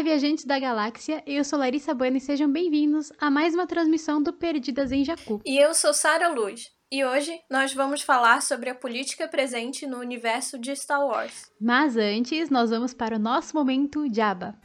Olá, viajantes da galáxia, eu sou Larissa Bueno e sejam bem-vindos a mais uma transmissão do Perdidas em Jacu. E eu sou Sara Luz, e hoje nós vamos falar sobre a política presente no universo de Star Wars. Mas antes, nós vamos para o nosso momento Jabba.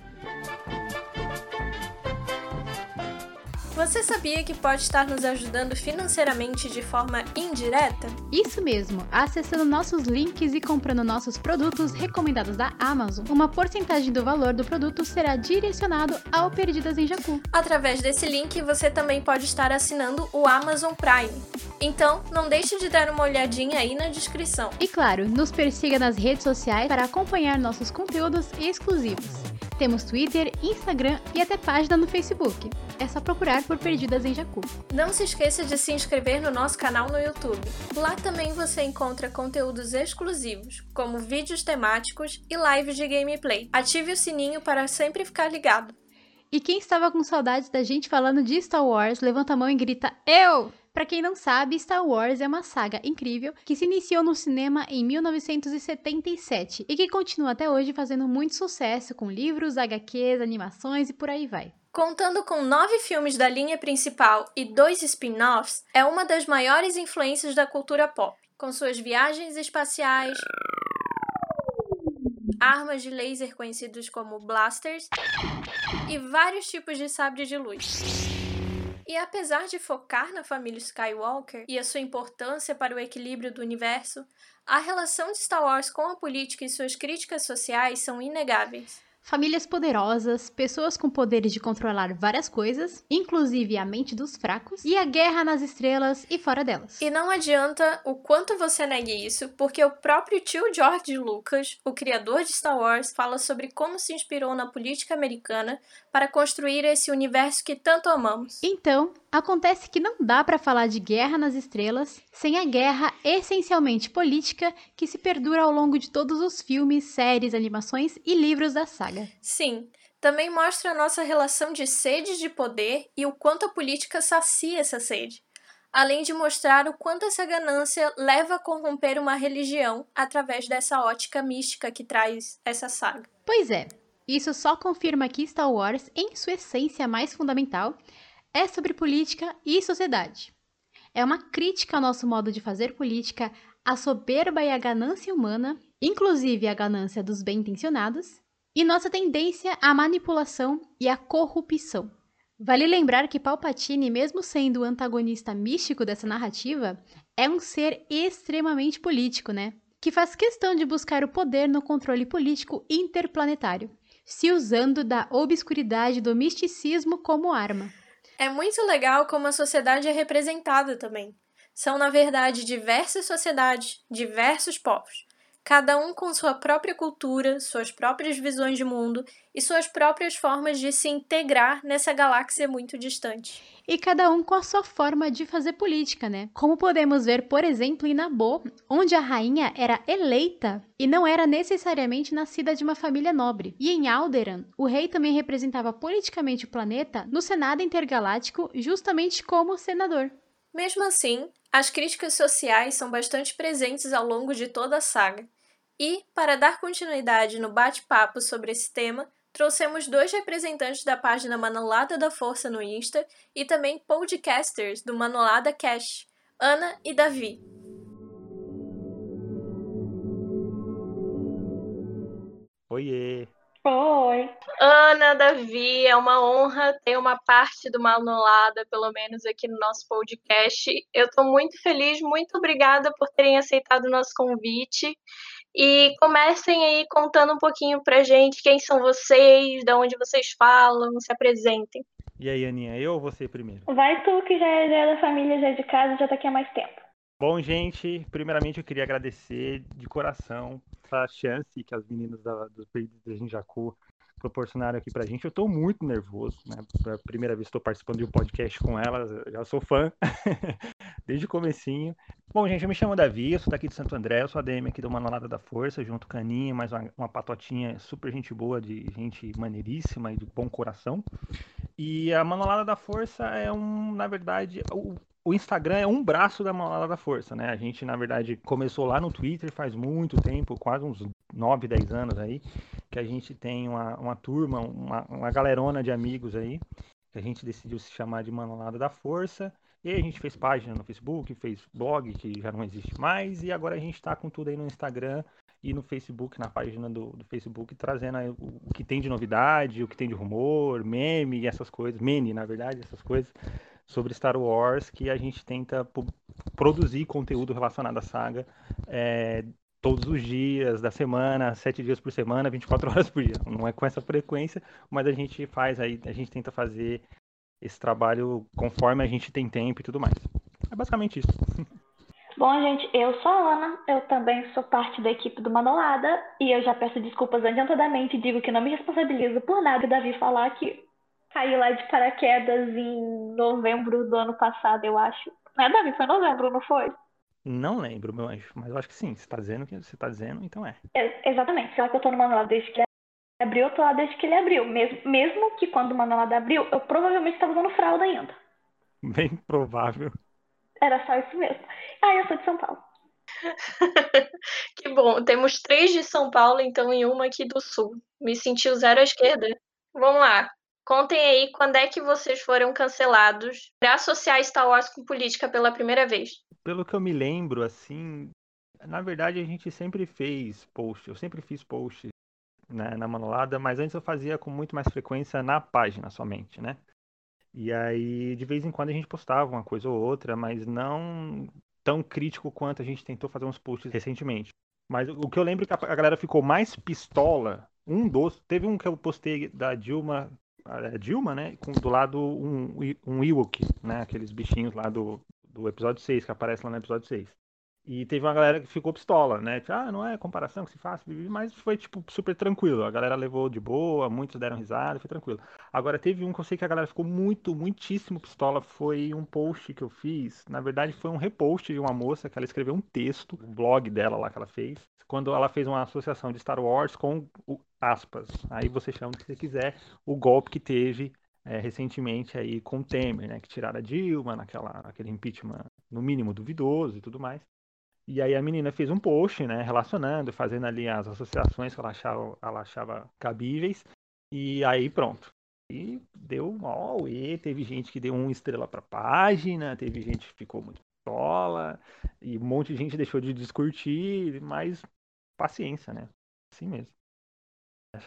Você sabia que pode estar nos ajudando financeiramente de forma indireta? Isso mesmo, acessando nossos links e comprando nossos produtos recomendados da Amazon, uma porcentagem do valor do produto será direcionado ao Perdidas em Jacu. Através desse link, você também pode estar assinando o Amazon Prime. Então, não deixe de dar uma olhadinha aí na descrição. E claro, nos persiga nas redes sociais para acompanhar nossos conteúdos exclusivos. Temos Twitter, Instagram e até página no Facebook. É só procurar por Perdidas em Jacu. Não se esqueça de se inscrever no nosso canal no YouTube. Lá também você encontra conteúdos exclusivos, como vídeos temáticos e lives de gameplay. Ative o sininho para sempre ficar ligado. E quem estava com saudades da gente falando de Star Wars, levanta a mão e grita: Eu! Para quem não sabe, Star Wars é uma saga incrível que se iniciou no cinema em 1977 e que continua até hoje fazendo muito sucesso com livros, HQs, animações e por aí vai. Contando com nove filmes da linha principal e dois spin-offs, é uma das maiores influências da cultura pop, com suas viagens espaciais, armas de laser conhecidos como blasters e vários tipos de sabre de luz. E apesar de focar na família Skywalker e a sua importância para o equilíbrio do universo, a relação de Star Wars com a política e suas críticas sociais são inegáveis famílias poderosas, pessoas com poderes de controlar várias coisas, inclusive a mente dos fracos, e a guerra nas estrelas e fora delas. E não adianta o quanto você negue isso, porque o próprio tio George Lucas, o criador de Star Wars, fala sobre como se inspirou na política americana para construir esse universo que tanto amamos. Então, Acontece que não dá para falar de guerra nas estrelas sem a guerra essencialmente política que se perdura ao longo de todos os filmes, séries, animações e livros da saga. Sim, também mostra a nossa relação de sede de poder e o quanto a política sacia essa sede, além de mostrar o quanto essa ganância leva a corromper uma religião através dessa ótica mística que traz essa saga. Pois é, isso só confirma que Star Wars, em sua essência mais fundamental, é sobre política e sociedade. É uma crítica ao nosso modo de fazer política, à soberba e à ganância humana, inclusive a ganância dos bem-intencionados, e nossa tendência à manipulação e à corrupção. Vale lembrar que Palpatine, mesmo sendo o antagonista místico dessa narrativa, é um ser extremamente político, né? Que faz questão de buscar o poder no controle político interplanetário, se usando da obscuridade do misticismo como arma. É muito legal como a sociedade é representada também. São, na verdade, diversas sociedades, diversos povos, cada um com sua própria cultura, suas próprias visões de mundo e suas próprias formas de se integrar nessa galáxia muito distante. E cada um com a sua forma de fazer política, né? Como podemos ver, por exemplo, em Naboo, onde a rainha era eleita e não era necessariamente nascida de uma família nobre. E em Alderaan, o rei também representava politicamente o planeta no Senado Intergaláctico, justamente como senador. Mesmo assim, as críticas sociais são bastante presentes ao longo de toda a saga. E, para dar continuidade no bate-papo sobre esse tema, trouxemos dois representantes da página Manolada da Força no Insta e também podcasters do Manolada Cash, Ana e Davi. Oiê! Oi! Ana, Davi, é uma honra ter uma parte do Manolada, pelo menos aqui no nosso podcast. Eu estou muito feliz, muito obrigada por terem aceitado o nosso convite. E comecem aí contando um pouquinho pra gente quem são vocês, de onde vocês falam, se apresentem. E aí, Aninha, eu ou você primeiro? Vai tu que já é, da família, já é de casa, já tá aqui há mais tempo. Bom, gente, primeiramente eu queria agradecer de coração a chance que as meninas da, do Perdidos de Jinjaku proporcionaram aqui pra gente. Eu tô muito nervoso, né? Pela primeira vez estou participando de um podcast com elas, já sou fã desde o comecinho. Bom, gente, eu me chamo Davi, eu sou daqui de Santo André, eu sou ADM aqui do Manolada da Força, junto com a Aninha, mais uma, uma patotinha super gente boa, de gente maneiríssima e de bom coração. E a Manolada da Força é um, na verdade, o, o Instagram é um braço da Malala da Força, né? A gente, na verdade, começou lá no Twitter faz muito tempo, quase uns 9, 10 anos aí, que a gente tem uma, uma turma, uma, uma galerona de amigos aí, que a gente decidiu se chamar de Manolada da Força. E a gente fez página no Facebook, fez blog, que já não existe mais, e agora a gente está com tudo aí no Instagram e no Facebook, na página do, do Facebook, trazendo o, o, que tem de novidade, o que tem de rumor, meme e essas coisas, meme, na verdade, essas coisas sobre Star Wars, que a gente tenta produzir conteúdo relacionado à saga é, todos os dias da semana, sete dias por semana, 24 horas por dia. Não é com essa frequência, mas a gente faz aí, a gente tenta fazer esse trabalho conforme a gente tem tempo e tudo mais. É basicamente isso. Bom, gente, eu sou a Ana, eu também sou parte da equipe do Manolada e eu já peço desculpas adiantadamente digo que não me responsabilizo por nada Davi falar que caí lá de paraquedas em novembro do ano passado, eu acho. Não é, Davi? Foi novembro, não foi? Não lembro, meu anjo, mas eu acho que sim. Você tá dizendo que você tá dizendo, então é. é exatamente. Será que eu tô no manual desde que ele abriu? Eu tô lá desde que ele abriu. Mesmo, mesmo que quando o manual abriu, eu provavelmente estava usando fralda ainda. Bem provável. Era só isso mesmo. Ah, eu sou de São Paulo. que bom. Temos três de São Paulo, então, e uma aqui do Sul. Me sentiu zero à esquerda. Vamos lá. Contem aí quando é que vocês foram cancelados para associar Star Wars com política pela primeira vez. Pelo que eu me lembro, assim, na verdade a gente sempre fez post, eu sempre fiz post né, na Manolada, mas antes eu fazia com muito mais frequência na página somente, né? E aí, de vez em quando a gente postava uma coisa ou outra, mas não tão crítico quanto a gente tentou fazer uns posts recentemente. Mas o que eu lembro é que a galera ficou mais pistola. Um dos. Teve um que eu postei da Dilma Dilma, né? Com do lado um, um Ewok, né? Aqueles bichinhos lá do, do episódio 6, que aparece lá no episódio 6. E teve uma galera que ficou pistola, né? Tipo, ah, não é comparação que se faz, mas foi, tipo, super tranquilo. A galera levou de boa, muitos deram risada, foi tranquilo. Agora, teve um que eu sei que a galera ficou muito, muitíssimo pistola. Foi um post que eu fiz. Na verdade, foi um repost de uma moça que ela escreveu um texto, um blog dela lá que ela fez, quando ela fez uma associação de Star Wars com o, aspas. Aí você chama o que você quiser, o golpe que teve é, recentemente aí com o Temer, né? Que tiraram a Dilma naquela, naquele impeachment, no mínimo, duvidoso e tudo mais. E aí a menina fez um post, né, relacionando, fazendo ali as associações que ela achava, ela achava cabíveis. E aí pronto. E deu mal e teve gente que deu uma estrela para página, teve gente que ficou muito pistola, e um monte de gente deixou de discutir, mas paciência, né? Assim mesmo.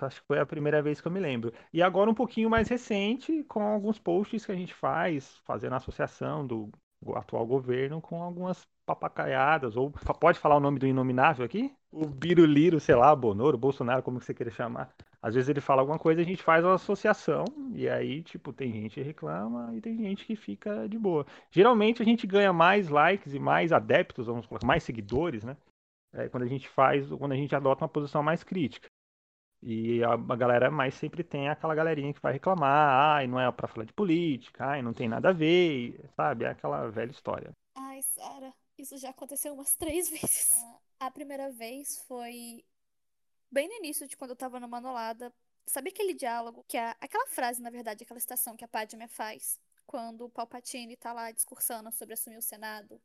Acho que foi a primeira vez que eu me lembro. E agora um pouquinho mais recente, com alguns posts que a gente faz, fazendo associação do atual governo com algumas papacaiadas, ou pode falar o nome do inominável aqui? O Biruliro, sei lá, Bonoro, Bolsonaro, como você queira chamar. Às vezes ele fala alguma coisa, a gente faz uma associação, e aí, tipo, tem gente que reclama e tem gente que fica de boa. Geralmente a gente ganha mais likes e mais adeptos, vamos colocar, mais seguidores, né? É, quando a gente faz, quando a gente adota uma posição mais crítica. E a, a, galera mais sempre tem aquela galerinha que vai reclamar, ai, não é para falar de política, ai, não tem nada a ver, sabe? É aquela velha história. Ai, Sara, isso já aconteceu umas três vezes. A primeira vez foi bem no início de quando eu tava no Manolada. Sabe aquele diálogo que é aquela frase, na verdade, aquela citação que a Padme faz quando o Palpatine tá lá discursando sobre assumir o Senado,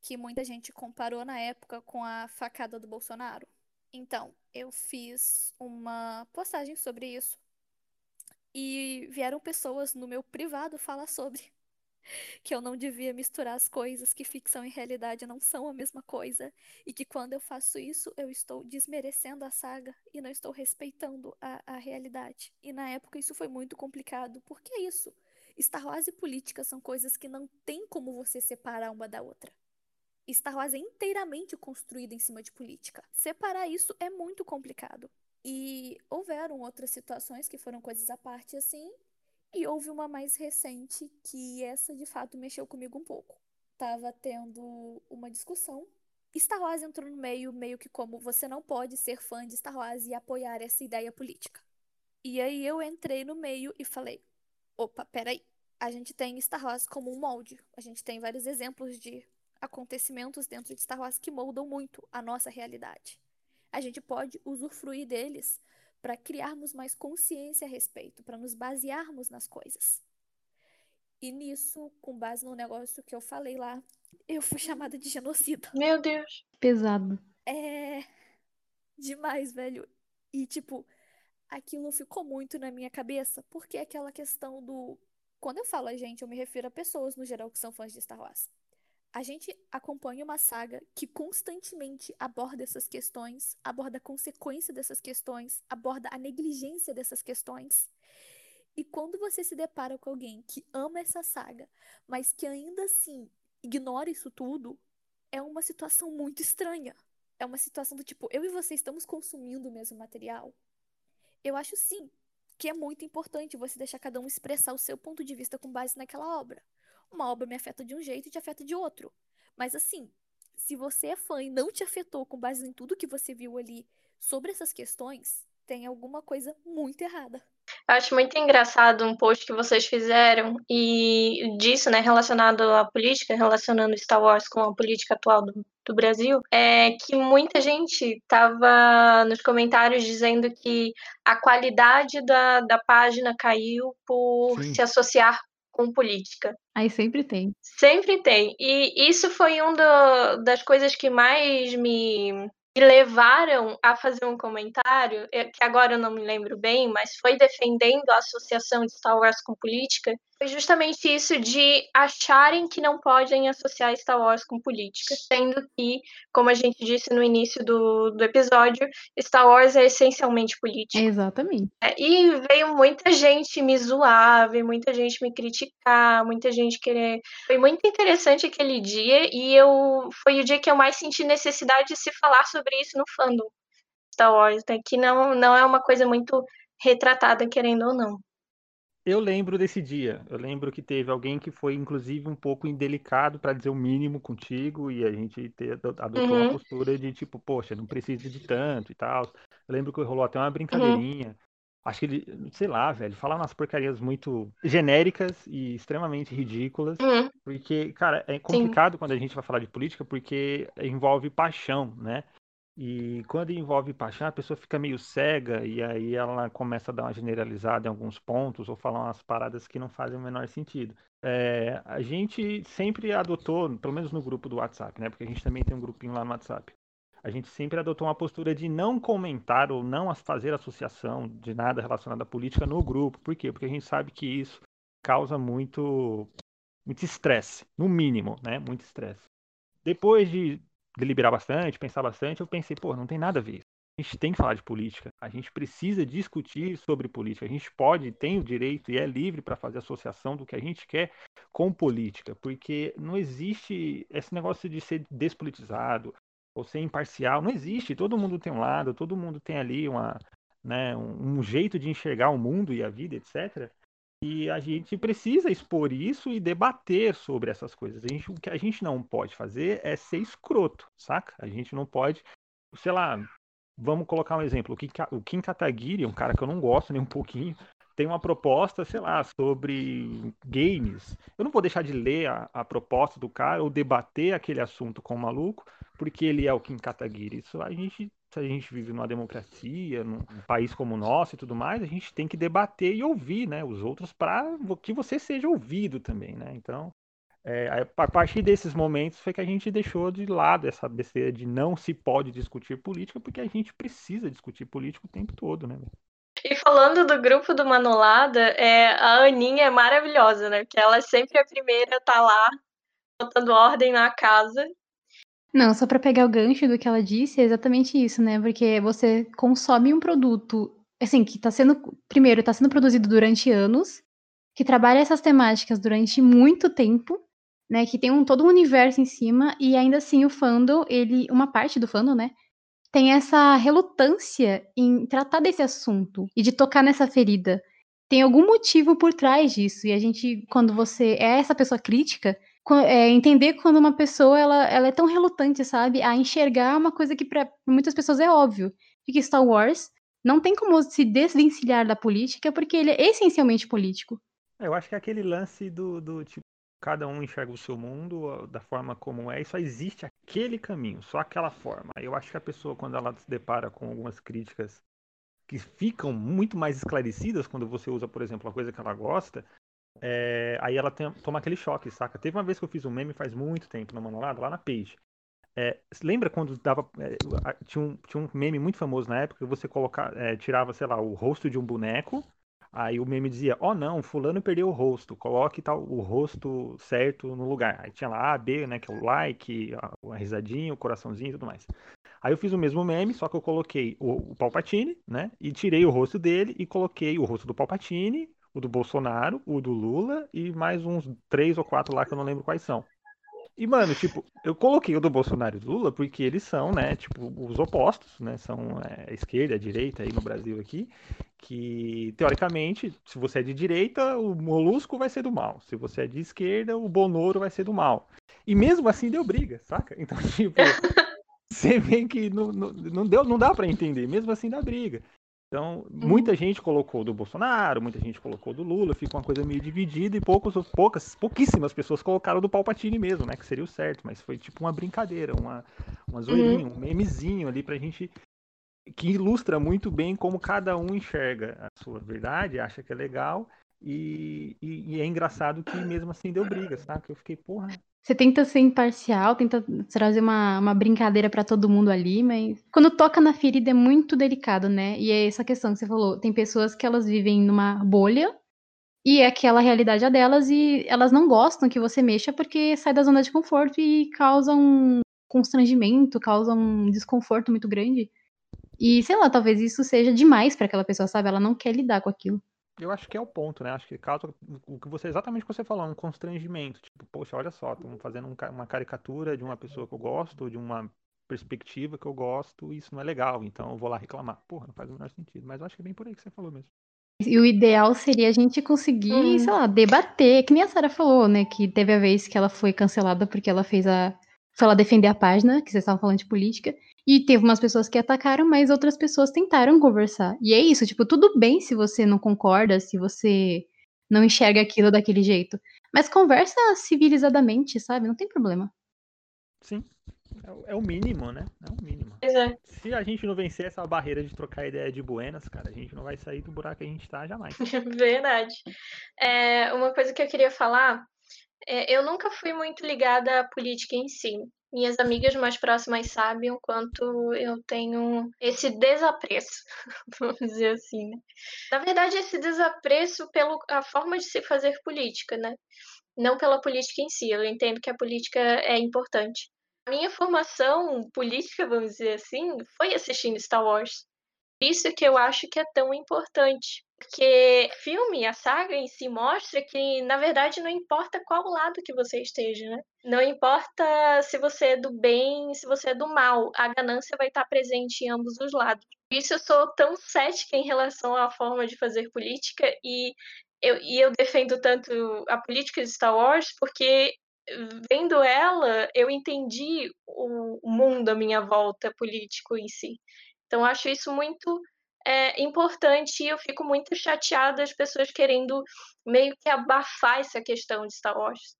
que muita gente comparou na época com a facada do Bolsonaro. Então, eu fiz uma postagem sobre isso. E vieram pessoas no meu privado falar sobre que eu não devia misturar as coisas, que ficção e realidade não são a mesma coisa, e que quando eu faço isso, eu estou desmerecendo a saga e não estou respeitando a, a realidade. E na época isso foi muito complicado. Por que isso? Star Wars e política são coisas que não tem como você separar uma da outra. Star Wars é inteiramente construída em cima de política. Separar isso é muito complicado. E houveram outras situações que foram coisas à parte assim, e houve uma mais recente que essa de fato mexeu comigo um pouco. Tava tendo uma discussão. Star Wars entrou no meio, meio que como você não pode ser fã de Star Wars e apoiar essa ideia política. E aí eu entrei no meio e falei: opa, peraí. A gente tem Star Wars como um molde. A gente tem vários exemplos de acontecimentos dentro de Star Wars que moldam muito a nossa realidade. A gente pode usufruir deles para criarmos mais consciência a respeito, para nos basearmos nas coisas. E nisso, com base no negócio que eu falei lá, eu fui chamada de genocida. Meu Deus. Pesado. É demais, velho. E tipo, aquilo ficou muito na minha cabeça, porque é aquela questão do. Quando eu falo a gente, eu me refiro a pessoas no geral que são fãs de Star Wars. A gente acompanha uma saga que constantemente aborda essas questões, aborda a consequência dessas questões, aborda a negligência dessas questões. E quando você se depara com alguém que ama essa saga, mas que ainda assim ignora isso tudo, é uma situação muito estranha. É uma situação do tipo, eu e você estamos consumindo o mesmo material. Eu acho sim que é muito importante você deixar cada um expressar o seu ponto de vista com base naquela obra. Uma obra me afeta de um jeito e te afeta de outro. Mas assim, se você é fã e não te afetou com base em tudo que você viu ali sobre essas questões, tem alguma coisa muito errada. Eu acho muito engraçado um post que vocês fizeram e disso, né, relacionado à política, relacionando Star Wars com a política atual do, do Brasil, é que muita gente estava nos comentários dizendo que a qualidade da, da página caiu por Sim. se associar com política. Aí sempre tem. Sempre tem. E isso foi uma das coisas que mais me me levaram a fazer um comentário, é, que agora eu não me lembro bem, mas foi defendendo a associação de Star Wars com política, foi justamente isso de acharem que não podem associar Star Wars com política, sendo que, como a gente disse no início do, do episódio, Star Wars é essencialmente político. Exatamente. É, e veio muita gente me zoar, veio muita gente me criticar, muita gente querer. Foi muito interessante aquele dia e eu foi o dia que eu mais senti necessidade de se falar sobre isso no fandom Star Wars, né? que não, não é uma coisa muito retratada, querendo ou não. Eu lembro desse dia. Eu lembro que teve alguém que foi, inclusive, um pouco indelicado, para dizer o mínimo contigo, e a gente ter, adotou Uhum. uma postura de tipo, poxa, não precisa de tanto e tal. Eu lembro que rolou até uma brincadeirinha. Acho que ele, sei lá, velho, falar umas porcarias muito genéricas e extremamente ridículas. Uhum. Porque, cara, é complicado quando a gente vai falar de política, porque envolve paixão, né? E quando envolve paixão, a pessoa fica meio cega e aí ela começa a dar uma generalizada em alguns pontos ou falar umas paradas que não fazem o menor sentido. É, a gente sempre adotou, pelo menos no grupo do WhatsApp, né? Porque a gente também tem um grupinho lá no WhatsApp. A gente sempre adotou uma postura de não comentar ou não fazer associação de nada relacionado à política no grupo. Por quê? Porque a gente sabe que isso causa muito muito estresse, no mínimo, né? Muito estresse. Depois de deliberar bastante, pensar bastante, eu pensei, pô, não tem nada a ver. A gente tem que falar de política. A gente precisa discutir sobre política. A gente pode, tem o direito e é livre para fazer associação do que a gente quer com política, porque não existe esse negócio de ser despolitizado ou ser imparcial. Não existe. Todo mundo tem um lado, todo mundo tem ali uma, né, um, um jeito de enxergar o mundo e a vida, etc. E a gente precisa expor isso e debater sobre essas coisas. A gente, o que a gente não pode fazer é ser escroto, saca? A gente não pode, sei lá, vamos colocar um exemplo. O Kim, o Kim Kataguiri, um cara que eu não gosto nem um pouquinho, tem uma proposta, sei lá, sobre games. Eu não vou deixar de ler a, a proposta do cara ou debater aquele assunto com o maluco, porque ele é o Kim Kataguiri. Isso a gente a gente vive numa democracia, num país como o nosso e tudo mais, a gente tem que debater e ouvir, né, os outros para que você seja ouvido também, né? Então, é, a partir desses momentos foi que a gente deixou de lado essa besteira de não se pode discutir política, porque a gente precisa discutir política o tempo todo, né? E falando do grupo do Manolada, é, a Aninha é maravilhosa, né? Porque ela sempre é a primeira a tá lá, botando ordem na casa. Não, só para pegar o gancho do que ela disse, é exatamente isso, né? Porque você consome um produto, assim, que tá sendo, primeiro, tá sendo produzido durante anos, que trabalha essas temáticas durante muito tempo, né? Que tem um, todo um universo em cima, e ainda assim o fandom, ele, uma parte do fandom, né? Tem essa relutância em tratar desse assunto e de tocar nessa ferida. Tem algum motivo por trás disso, e a gente, quando você é essa pessoa crítica, é, entender quando uma pessoa ela, ela é tão relutante, sabe, a enxergar uma coisa que para muitas pessoas é óbvio, que Star Wars não tem como se desvencilhar da política porque ele é essencialmente político. Eu acho que é aquele lance do, do tipo cada um enxerga o seu mundo da forma como é, e só existe aquele caminho, só aquela forma. Eu acho que a pessoa, quando ela se depara com algumas críticas que ficam muito mais esclarecidas quando você usa, por exemplo, uma coisa que ela gosta, é, aí ela tem, toma aquele choque, saca? Teve uma vez que eu fiz um meme faz muito tempo no Manolado, lá na Page. É, lembra quando dava. É, tinha, um, tinha um meme muito famoso na época que você colocar, é, tirava, sei lá, o rosto de um boneco. Aí o meme dizia, ó oh, não, fulano perdeu o rosto, coloque tal, o rosto certo no lugar. Aí tinha lá A, B, né, que é o like, a risadinha, o coraçãozinho e tudo mais. Aí eu fiz o mesmo meme, só que eu coloquei o, o Palpatine, né, e tirei o rosto dele e coloquei o rosto do Palpatine, o do Bolsonaro, o do Lula e mais uns três ou quatro lá que eu não lembro quais são. E, mano, tipo, eu coloquei o do Bolsonaro e do Lula porque eles são, né, tipo, os opostos, né? São é, a esquerda, a direita aí no Brasil aqui. Que, teoricamente, se você é de direita, o Molusco vai ser do mal. Se você é de esquerda, o Bonoro vai ser do mal. E mesmo assim deu briga, saca? Então, tipo, você vê que não, não, não, deu, não dá para entender. Mesmo assim dá briga. Então, muita uhum. gente colocou do Bolsonaro, muita gente colocou do Lula, fica uma coisa meio dividida e poucos, poucas, pouquíssimas pessoas colocaram do Palpatine mesmo, né? Que seria o certo, mas foi tipo uma brincadeira, uma, uma zoeirinha, uhum. um memezinho ali pra gente que ilustra muito bem como cada um enxerga a sua verdade, acha que é legal e, e, e é engraçado que mesmo assim deu briga, sabe? Que eu fiquei, porra, você tenta ser imparcial, tenta trazer uma, uma brincadeira para todo mundo ali, mas quando toca na ferida é muito delicado, né? E é essa questão que você falou. Tem pessoas que elas vivem numa bolha e é aquela realidade é delas e elas não gostam que você mexa porque sai da zona de conforto e causa um constrangimento, causa um desconforto muito grande. E sei lá, talvez isso seja demais para aquela pessoa, sabe? Ela não quer lidar com aquilo. Eu acho que é o ponto, né? Acho que causa o que você exatamente o que você falou, um constrangimento. Tipo, poxa, olha só, estamos fazendo um, uma caricatura de uma pessoa que eu gosto, de uma perspectiva que eu gosto, e isso não é legal, então eu vou lá reclamar. Porra, não faz o menor sentido. Mas eu acho que é bem por aí que você falou mesmo. E o ideal seria a gente conseguir, hum. sei lá, debater, que nem a Sara falou, né? Que teve a vez que ela foi cancelada porque ela fez a. Foi lá defender a página, que vocês estavam falando de política. E teve umas pessoas que atacaram, mas outras pessoas tentaram conversar. E é isso, tipo, tudo bem se você não concorda, se você não enxerga aquilo daquele jeito. Mas conversa civilizadamente, sabe? Não tem problema. Sim. É, é o mínimo, né? É o mínimo. É. Se a gente não vencer essa barreira de trocar ideia de buenas, cara, a gente não vai sair do buraco que a gente tá jamais. Verdade. É, uma coisa que eu queria falar, é, eu nunca fui muito ligada à política em si. Minhas amigas mais próximas sabem o quanto eu tenho esse desapreço, vamos dizer assim, né? Na verdade, esse desapreço pela forma de se fazer política, né? Não pela política em si. Eu entendo que a política é importante. A minha formação política, vamos dizer assim, foi assistindo Star Wars. Isso que eu acho que é tão importante. Porque filme, a saga em si mostra que, na verdade, não importa qual lado que você esteja, né? Não importa se você é do bem, se você é do mal, a ganância vai estar presente em ambos os lados. Por isso eu sou tão cética em relação à forma de fazer política e eu, e eu defendo tanto a política de Star Wars porque vendo ela, eu entendi o mundo à minha volta político em si. Então acho isso muito é importante e eu fico muito chateada as pessoas querendo meio que abafar essa questão de Star Wars.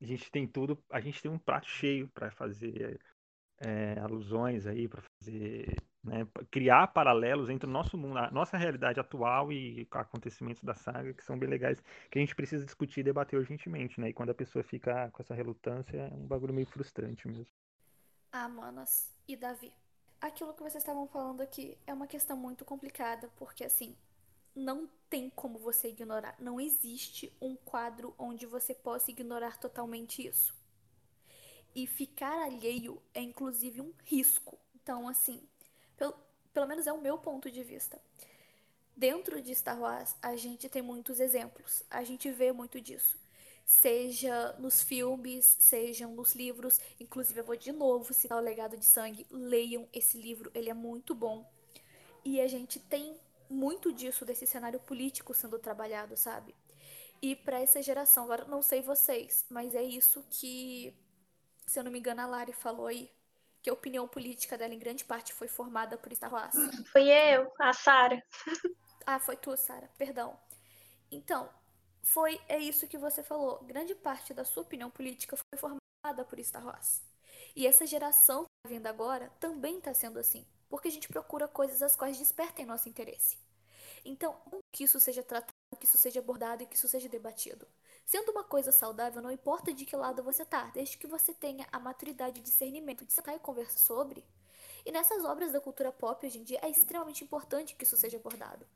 A gente tem tudo, a gente tem um prato cheio para fazer é, alusões aí, para fazer, né, criar paralelos entre o nosso mundo, a nossa realidade atual e acontecimentos da saga que são bem legais, que a gente precisa discutir e debater urgentemente, né? E quando a pessoa fica com essa relutância, é um bagulho meio frustrante mesmo. Ah, Manas e Davi aquilo que vocês estavam falando aqui é uma questão muito complicada, porque assim, não tem como você ignorar. Não existe um quadro onde você possa ignorar totalmente isso. E ficar alheio é inclusive um risco. Então, assim, pelo, pelo menos é o meu ponto de vista. Dentro de Star Wars, a gente tem muitos exemplos. A gente vê muito disso seja nos filmes, sejam nos livros. Inclusive, eu vou de novo citar o Legado de Sangue. Leiam esse livro, ele é muito bom. E a gente tem muito disso, desse cenário político sendo trabalhado, sabe? E para essa geração, agora não sei vocês, mas é isso que, se eu não me engano, a Lari falou aí. Que a opinião política dela, em grande parte, foi formada por Star Wars. Foi eu, a Sara. ah, foi tu, Sara, perdão. Então, foi é isso que você falou. Grande parte da sua opinião política foi formada por Star Wars. E essa geração que está vindo agora também está sendo assim, porque a gente procura coisas as quais despertem nosso interesse. Então, que isso seja tratado que isso seja abordado e que isso seja debatido. Sendo uma coisa saudável, não importa de que lado você tá, desde que você tenha a maturidade e discernimento de sentar e conversar sobre. E nessas obras da cultura pop hoje em dia é extremamente importante que isso seja abordado.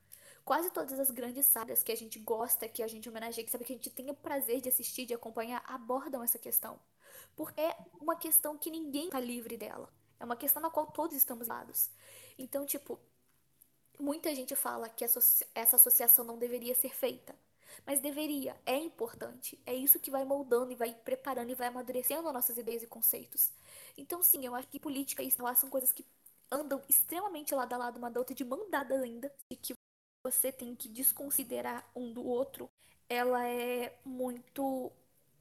Quase todas as grandes sagas que a gente gosta, que a gente homenageia, que sabe que a gente tem o prazer de assistir, de acompanhar, abordam essa questão. Porque é uma questão que ninguém tá livre dela. É uma questão na qual todos estamos lados. Então, tipo, muita gente fala que essa associação não deveria ser feita. Mas deveria, é importante. É isso que vai moldando e vai preparando e vai amadurecendo nossas ideias e conceitos. Então, sim, eu acho que política e lá são coisas que andam extremamente lado a lado uma da outra, de mão dada ainda, e que você tem que desconsiderar um do outro. Ela é muito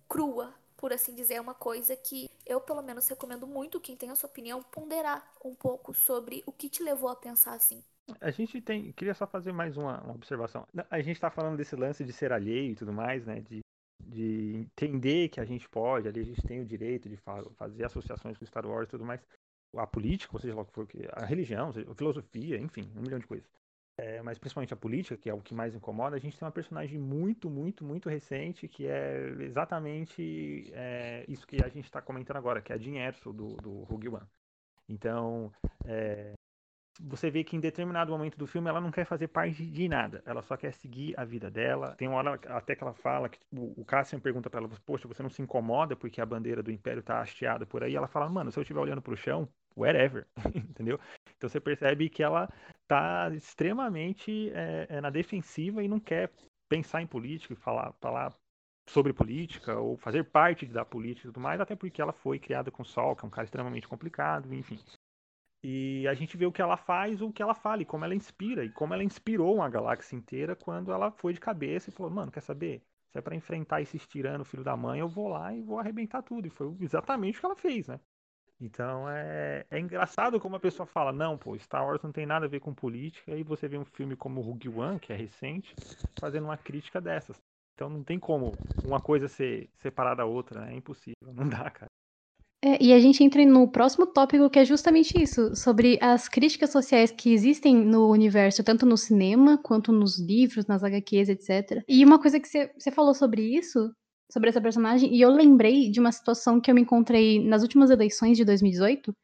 crua, por assim dizer, é uma coisa que eu, pelo menos, recomendo muito quem tem a sua opinião ponderar um pouco sobre o que te levou a pensar assim. A gente tem. Queria só fazer mais uma, uma observação. A gente está falando desse lance de ser alheio e tudo mais, né? De, de entender que a gente pode, ali a gente tem o direito de fa fazer associações com Star Wars e tudo mais. A política, ou seja lá o que for, a religião, a filosofia, enfim, um milhão de coisas. É, mas principalmente a política, que é o que mais incomoda, a gente tem uma personagem muito, muito, muito recente que é exatamente é, isso que a gente está comentando agora, que é a Jean Erso do, do Rogue One. Então, é, você vê que em determinado momento do filme ela não quer fazer parte de nada, ela só quer seguir a vida dela. Tem uma hora até que ela fala que tipo, o Cassian pergunta para ela: Poxa, você não se incomoda porque a bandeira do Império tá hasteada por aí? Ela fala: Mano, se eu estiver olhando pro chão, wherever, entendeu? Então você percebe que ela tá extremamente é, na defensiva e não quer pensar em política e falar, falar sobre política ou fazer parte da política e tudo mais, até porque ela foi criada com Sol, que é um cara extremamente complicado, enfim. E a gente vê o que ela faz, o que ela fala, e como ela inspira, e como ela inspirou uma galáxia inteira quando ela foi de cabeça e falou, mano, quer saber? Se é para enfrentar esse tirano, filho da mãe, eu vou lá e vou arrebentar tudo. E foi exatamente o que ela fez, né? Então é, é engraçado como a pessoa fala, não, pô, Star Wars não tem nada a ver com política, e você vê um filme como Rogue One, que é recente, fazendo uma crítica dessas. Então não tem como uma coisa ser separada da outra, né? É impossível, não dá, cara. É, e a gente entra no próximo tópico, que é justamente isso, sobre as críticas sociais que existem no universo, tanto no cinema, quanto nos livros, nas HQs, etc. E uma coisa que você falou sobre isso, sobre essa personagem, e eu lembrei de uma situação que eu me encontrei nas últimas eleições de 2018,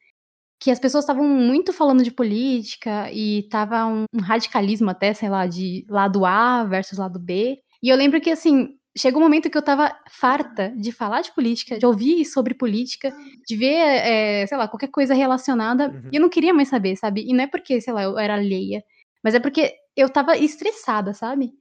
que as pessoas estavam muito falando de política, e tava um, um radicalismo até, sei lá, de lado A versus lado B. E eu lembro que, assim, chegou um momento que eu tava farta de falar de política, de ouvir sobre política, de ver, é, sei lá, qualquer coisa relacionada, uhum. e eu não queria mais saber, sabe? E não é porque, sei lá, eu era alheia, mas é porque eu tava estressada, sabe?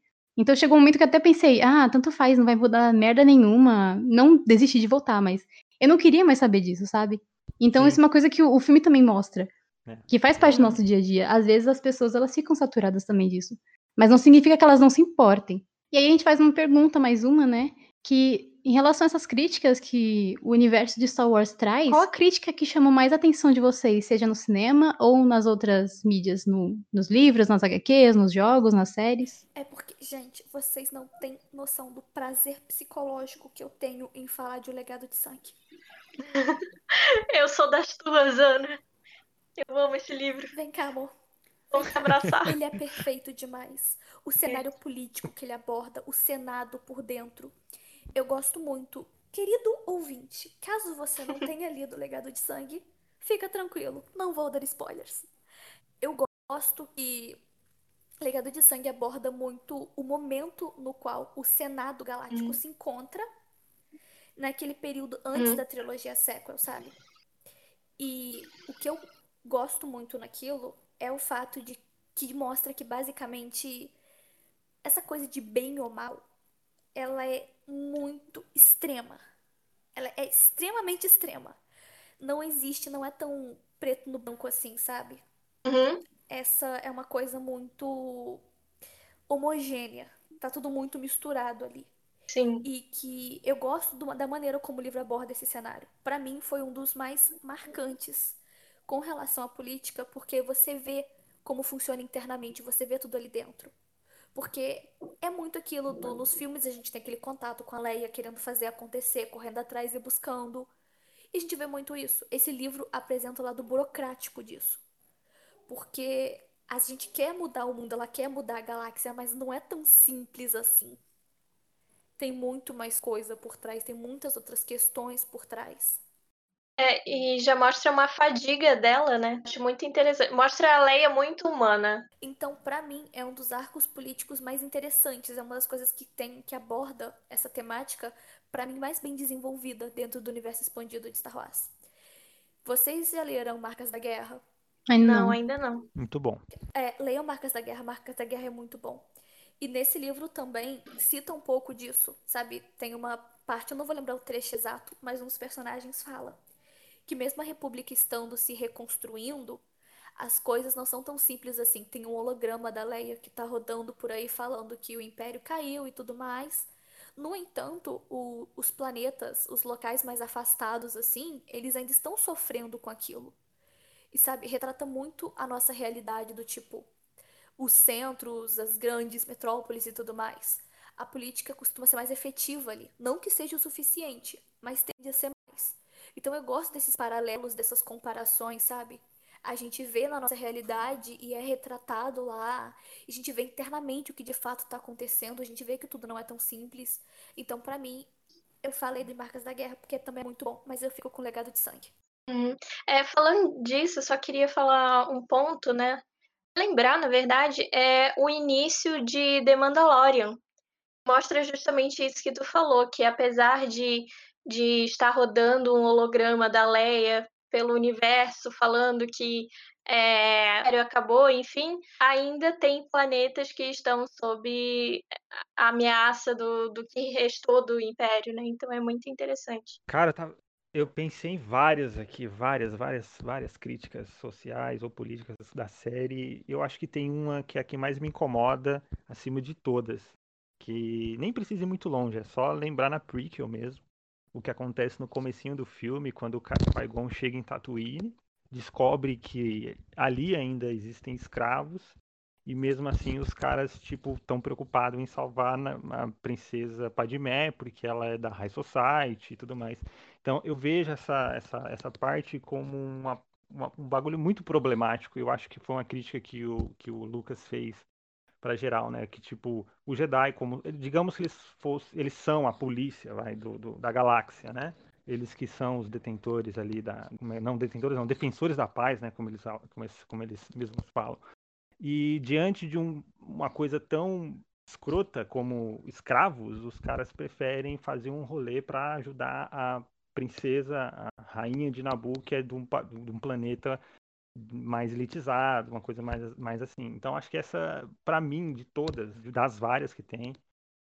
Então chegou um momento que eu até pensei, ah, tanto faz, não vai mudar merda nenhuma, não desisti de voltar, mas eu não queria mais saber disso, sabe? Então Sim. isso é uma coisa que o, o filme também mostra, é. que faz parte do nosso dia a dia. Às vezes as pessoas, elas ficam saturadas também disso, mas não significa que elas não se importem. E aí a gente faz uma pergunta, mais uma, né? Que em relação a essas críticas que o universo de Star Wars traz, qual a crítica que chamou mais a atenção de vocês, seja no cinema ou nas outras mídias, no, nos livros, nas HQs, nos jogos, nas séries? É porque, gente, vocês não têm noção do prazer psicológico que eu tenho em falar de O Legado de Sangue. eu sou das tuas, Ana. Eu amo esse livro. Vem cá, amor. Vamos abraçar. Ele é perfeito demais. O cenário político que ele aborda, o Senado por dentro. Eu gosto muito. Querido ouvinte, caso você não tenha lido Legado de Sangue, fica tranquilo, não vou dar spoilers. Eu gosto que Legado de Sangue aborda muito o momento no qual o Senado Galáctico hum. se encontra naquele período antes hum. da trilogia sequel, sabe? E o que eu gosto muito naquilo é o fato de que mostra que basicamente essa coisa de bem ou mal, ela é muito extrema. Ela é extremamente extrema. Não existe, não é tão preto no branco assim, sabe? Uhum. Essa é uma coisa muito homogênea. Tá tudo muito misturado ali. Sim. E que eu gosto da maneira como o livro aborda esse cenário. Para mim, foi um dos mais marcantes com relação à política, porque você vê como funciona internamente, você vê tudo ali dentro. Porque é muito aquilo do, nos filmes a gente tem aquele contato com a Leia querendo fazer acontecer, correndo atrás e buscando. E a gente vê muito isso. Esse livro apresenta o lado burocrático disso. Porque A gente quer mudar o mundo, ela quer mudar a galáxia, mas não é tão simples assim. Tem muito mais coisa por trás, tem muitas outras questões por trás. É, e já mostra uma fadiga dela, né? Acho muito interessante. Mostra a Leia muito humana. Então, para mim, é um dos arcos políticos mais interessantes. É uma das coisas que tem que aborda essa temática, para mim, mais bem desenvolvida dentro do universo expandido de Star Wars. Vocês já leram Marcas da Guerra? Ainda não, ainda não. Muito bom. É, leiam Marcas da Guerra. Marcas da Guerra é muito bom. E nesse livro também cita um pouco disso, sabe? Tem uma parte, eu não vou lembrar o trecho exato, mas um dos personagens fala que mesmo a República estando se reconstruindo, as coisas não são tão simples assim. Tem um holograma da Leia que tá rodando por aí falando que o Império caiu e tudo mais. No entanto, o, os planetas, os locais mais afastados assim, eles ainda estão sofrendo com aquilo. E sabe, retrata muito a nossa realidade do tipo os centros, as grandes metrópoles e tudo mais. A política costuma ser mais efetiva ali. Não que seja o suficiente, mas tende a ser. Então eu gosto desses paralelos, dessas comparações, sabe? A gente vê na nossa realidade e é retratado lá. A gente vê internamente o que de fato está acontecendo. A gente vê que tudo não é tão simples. Então, para mim, eu falei de Marcas da Guerra porque também é muito bom, mas eu fico com o legado de sangue. Uhum. É, falando disso, só queria falar um ponto, né? Lembrar, na verdade, é o início de The Mandalorian. Mostra justamente isso que tu falou, que apesar de, de estar rodando um holograma da Leia pelo universo, falando que é, acabou, enfim, ainda tem planetas que estão sob a ameaça do, do que restou do Império, né? Então é muito interessante. Cara, tá, eu pensei em várias aqui, várias, várias, várias críticas sociais ou políticas da série. Eu acho que tem uma que é a que mais me incomoda acima de todas, que nem precisa ir muito longe, é só lembrar na prequel mesmo, o que acontece no comecinho do filme, quando o Qui-Gon chega em Tatooine, descobre que ali ainda existem escravos e mesmo assim os caras, tipo, tão preocupados em salvar a princesa Padmé, porque ela é da High Society e tudo mais. Então eu vejo essa, essa, essa parte como uma, uma, um bagulho muito problemático. Eu acho que foi uma crítica que o, que o Lucas fez para geral, né? Que tipo, o Jedi, como. Digamos que eles fossem. Eles são a polícia, vai, do, do, da galáxia, né? Eles que são os detentores ali da. É, não detentores, não, defensores da paz, né? Como eles, como eles, como eles mesmos falam. E diante de um, uma coisa tão escrota como escravos, os caras preferem fazer um rolê para ajudar a princesa, a rainha de Nabu, que é de um, de um planeta mais elitizado, uma coisa mais, mais assim. Então acho que essa, para mim, de todas, das várias que tem,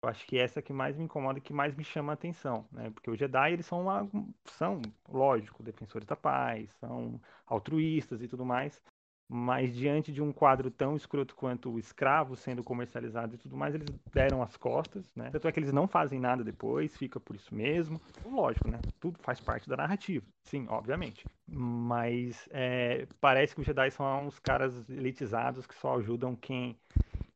eu acho que essa que mais me incomoda, que mais me chama a atenção, né? Porque os Jedi, eles são, uma, são, lógico, defensores da paz, são altruístas e tudo mais, mas diante de um quadro tão escroto quanto o escravo sendo comercializado e tudo mais, eles deram as costas, né? Tanto é que eles não fazem nada depois, fica por isso mesmo. Lógico, né? Tudo faz parte da narrativa, sim, obviamente. Mas é, parece que os Jedi são uns caras elitizados que só ajudam quem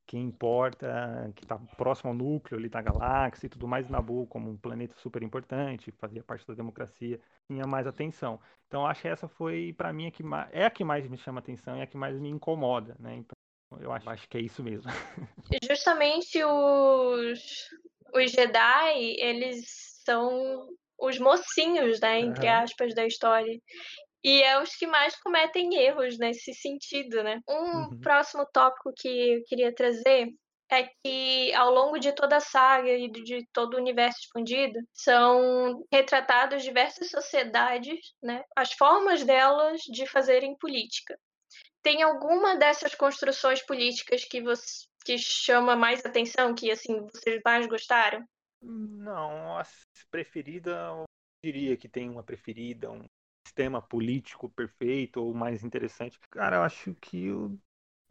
quem importa, que está próximo ao núcleo ali da galáxia e tudo mais, Nabu como um planeta super importante, fazia parte da democracia, tinha mais atenção. Então acho que essa foi para mim a que mais, é a que mais me chama atenção e a que mais me incomoda, né? Então, eu acho, acho que é isso mesmo. Justamente os os Jedi, eles são os mocinhos, né, entre uhum. aspas, da história. E é os que mais cometem erros nesse sentido, né? Um uhum. próximo tópico que eu queria trazer é que ao longo de toda a saga e de todo o universo expandido são retratadas diversas sociedades, né? As formas delas de fazerem política. Tem alguma dessas construções políticas que você que chama mais atenção, que assim vocês mais gostaram? Não, a preferida, eu diria que tem uma preferida, um sistema político perfeito ou mais interessante. Cara, eu acho que eu...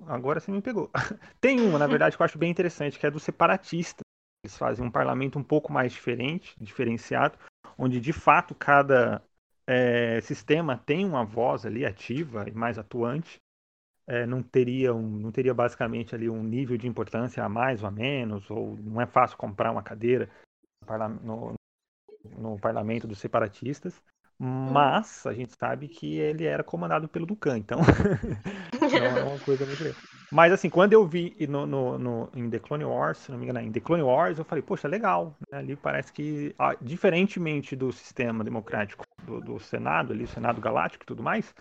agora você me pegou. Tem uma, na verdade, que eu acho bem interessante, que é do separatista. Eles fazem um parlamento um pouco mais diferente, diferenciado, onde de fato cada é, sistema tem uma voz ali ativa e mais atuante. É, não teria um, não teria basicamente ali um nível de importância a mais ou a menos, ou não é fácil comprar uma cadeira no, no parlamento dos separatistas. Hum. Mas a gente sabe que ele era comandado pelo Ducan, então não é uma coisa muito grande. Mas assim, quando eu vi no, no, no, em The Clone Wars, se não me engano, em The Clone Wars, eu falei, poxa, legal. Né? Ali parece que, diferentemente do sistema democrático do, do, Senado, ali, o Senado Galáctico e tudo mais,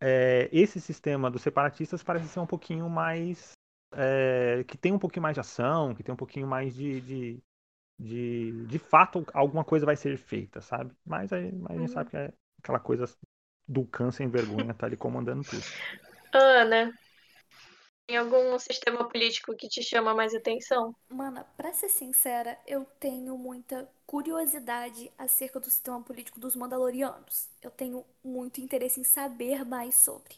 é, esse sistema dos separatistas parece ser um pouquinho mais. É, que tem um pouquinho mais de ação, que tem um pouquinho mais de, de, de, de fato alguma coisa vai ser feita, sabe? Mas, aí, mas a gente sabe que é aquela coisa do câncer sem vergonha, tá ali comandando tudo. Ana, tem algum sistema político que te chama mais atenção? Mana, pra ser sincera, eu tenho muita curiosidade acerca do sistema político dos Mandalorianos. Eu tenho muito interesse em saber mais sobre.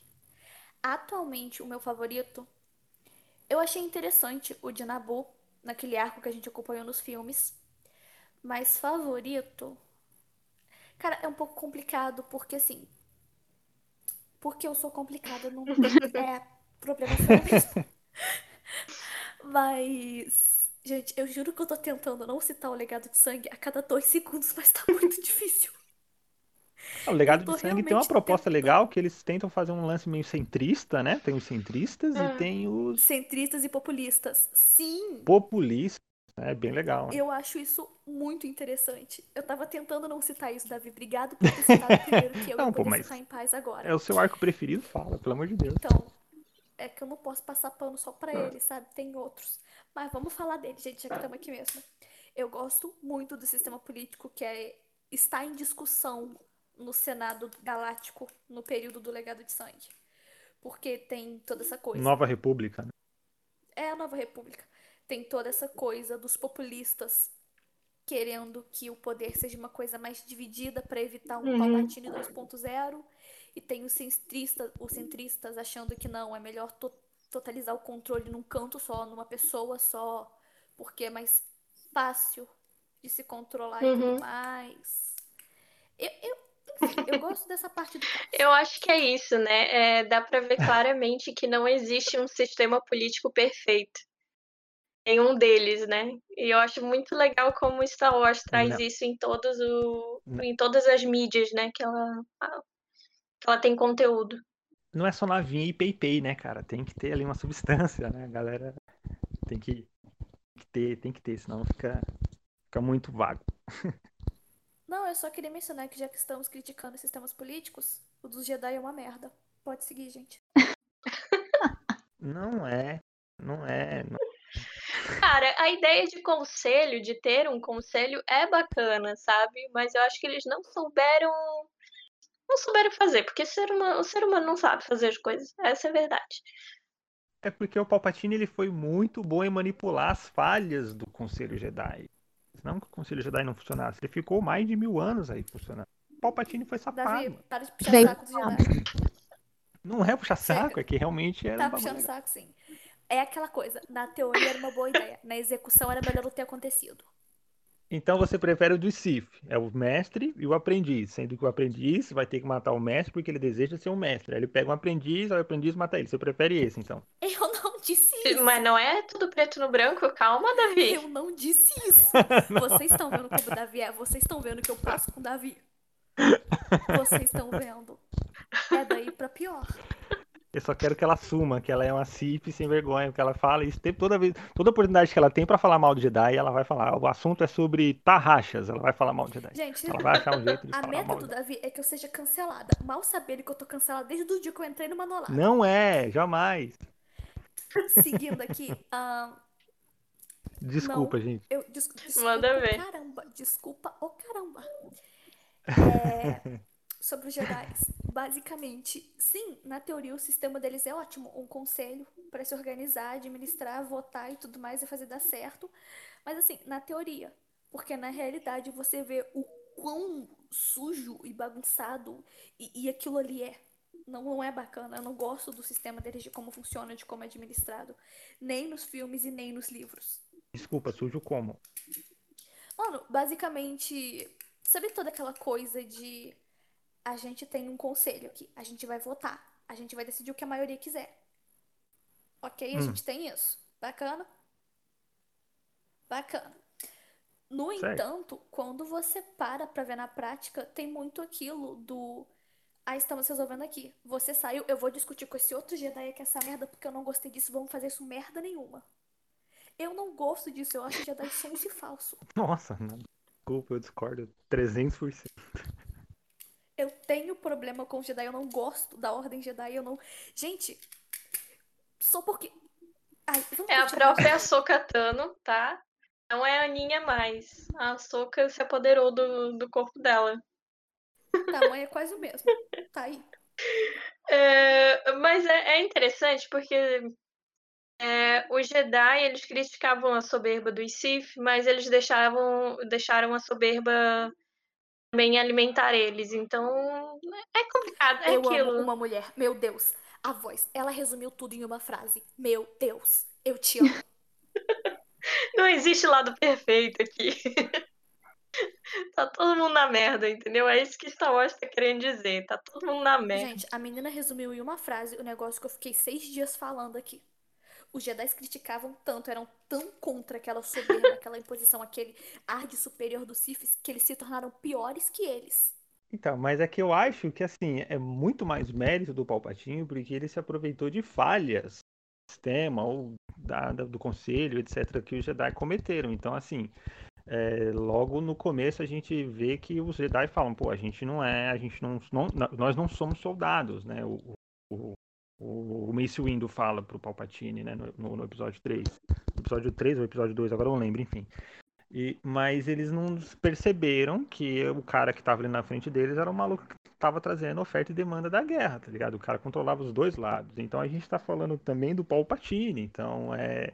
Atualmente, o meu favorito, eu achei interessante o de Nabu, naquele arco que a gente acompanhou nos filmes. Mas favorito. Cara, é um pouco complicado, porque assim. Porque eu sou complicada, não é problema mesmo. Mas. Gente, eu juro que eu tô tentando não citar o legado de sangue a cada dois segundos, mas tá muito difícil. O legado de sangue tem uma proposta tentando. legal que eles tentam fazer um lance meio centrista, né? Tem os centristas ah, e tem os. Centristas e populistas. Sim! Populistas. É bem legal. Né? Eu acho isso muito interessante. Eu tava tentando não citar isso, Davi. Obrigado por ter citado primeiro que eu não, pô, mas em paz agora. É o seu arco preferido, fala, pelo amor de Deus. Então, é que eu não posso passar pano só pra ele, sabe? Tem outros. Mas vamos falar dele, gente, já que estamos aqui mesmo. Eu gosto muito do sistema político que é, está em discussão no Senado Galáctico no período do Legado de Sangue. Porque tem toda essa coisa. Nova República, né? É a Nova República. Tem toda essa coisa dos populistas querendo que o poder seja uma coisa mais dividida para evitar um uhum. Palpatine 2.0 e tem os centristas, os centristas achando que não, é melhor to totalizar o controle num canto só, numa pessoa só, porque é mais fácil de se controlar uhum. e tudo uhum. mais. Eu, eu, enfim, eu gosto dessa parte do Eu acho que é isso, né? É, dá para ver claramente que não existe um sistema político perfeito. Nenhum deles, né? E eu acho muito legal como Star Wars traz não. isso em todos o, em todas as mídias, né? Que ela ela tem conteúdo. Não é só navinha e pei-pei, né, cara? Tem que ter ali uma substância, né? A galera tem que, tem que ter, tem que ter, senão fica, fica muito vago. Não, eu só queria mencionar que já que estamos criticando sistemas políticos, o dos Jedi é uma merda. Pode seguir, gente. Não é. Não é. Não... Cara, a ideia de conselho, de ter um conselho, é bacana, sabe? Mas eu acho que eles não souberam não souberam fazer, porque o ser, humano, o ser humano não sabe fazer as coisas. Essa é a verdade. É porque o Palpatine ele foi muito bom em manipular as falhas do Conselho Jedi. Não que o Conselho Jedi não funcionasse. Ele ficou mais de mil anos aí funcionando. O Palpatine foi safado. Davi, para de puxar saco do Jedi. Não é puxar saco, é que realmente era. Tá puxando saco, sim. É aquela coisa. Na teoria era uma boa ideia. Na execução era melhor não ter acontecido. Então você prefere o do Sif, é o mestre e o aprendiz, sendo que o aprendiz vai ter que matar o mestre porque ele deseja ser um mestre. Aí ele pega um aprendiz, aí o aprendiz mata ele. Você prefere esse, então? Eu não disse isso. Mas não é tudo preto no branco? Calma, Davi. Eu não disse isso. vocês estão vendo como o Davi é, vocês estão vendo que eu passo com o Davi. Vocês estão vendo. É daí pra pior. Eu só quero que ela assuma que ela é uma CIP sem vergonha, porque ela fala isso toda vez, toda oportunidade que ela tem para falar mal do Jedi, ela vai falar. O assunto é sobre tarraxas, ela vai falar mal do Jedi. Gente, ela vai achar um jeito de a falar meta mal do Davi é que eu seja cancelada. Mal sabendo que eu tô cancelada desde o dia que eu entrei no Manolado. Não é, jamais. Seguindo aqui, uh... Desculpa, Não, gente. Eu, des, desculpa, Manda ver. Caramba, desculpa, ô oh, caramba. É sobre os Jedi. Basicamente, sim, na teoria o sistema deles é ótimo, um conselho para se organizar, administrar, votar e tudo mais e fazer dar certo. Mas assim, na teoria, porque na realidade você vê o quão sujo e bagunçado e, e aquilo ali é. Não, não é bacana. Eu não gosto do sistema deles, de como funciona, de como é administrado. Nem nos filmes e nem nos livros. Desculpa, sujo como? Mano, basicamente, sabe toda aquela coisa de a gente tem um conselho aqui. A gente vai votar. A gente vai decidir o que a maioria quiser. Ok? A hum. gente tem isso. Bacana? Bacana. No Sei. entanto, quando você para pra ver na prática, tem muito aquilo do. Ah, estamos resolvendo aqui. Você saiu, eu vou discutir com esse outro Jedi aqui essa merda porque eu não gostei disso. Vamos fazer isso merda nenhuma. Eu não gosto disso, eu acho Jedi sonso e falso. Nossa, não. desculpa, eu discordo 300%. Eu tenho problema com Jedi, eu não gosto da Ordem Jedi, eu não. Gente, só porque. Ai, É a própria Ahsoka Tano, tá? Não é a Aninha mais. A Ahsoka se apoderou do, do corpo dela. Tamanho é quase o mesmo. Tá aí. É, mas é, é interessante porque é, os Jedi eles criticavam a soberba dos Sith, mas eles deixavam, deixaram a soberba também alimentar eles. Então é complicado, é eu aquilo. amo uma mulher. Meu Deus. A voz. Ela resumiu tudo em uma frase. Meu Deus. Eu te amo. Não existe lado perfeito aqui. tá todo mundo na merda, entendeu? É isso que Star Wars tá querendo dizer. Tá todo mundo na merda. Gente, a menina resumiu em uma frase o negócio que eu fiquei seis dias falando aqui. Os Jedi criticavam tanto, eram tão contra aquela soberba, aquela imposição, aquele ar de superior dos Siths, que eles se tornaram piores que eles. Então, mas é que eu acho que assim, é muito mais mérito do Palpatine, porque ele se aproveitou de falhas do sistema ou da, da- do conselho, etc., que os Jedi cometeram. Então, assim, é, logo no começo a gente vê que os Jedi falam, pô, a gente não é, a gente não, não- nós não somos soldados, né? O, o, o, o Mace Windu fala pro Palpatine, né, no, no- episódio 3. No episódio 3 ou episódio 2, agora eu não lembro, enfim. E, mas eles não perceberam que o cara que tava ali na frente deles era um maluco que tava trazendo oferta e demanda da guerra, tá ligado? O cara controlava os dois lados. Então a gente tá falando também do Palpatine. Então é.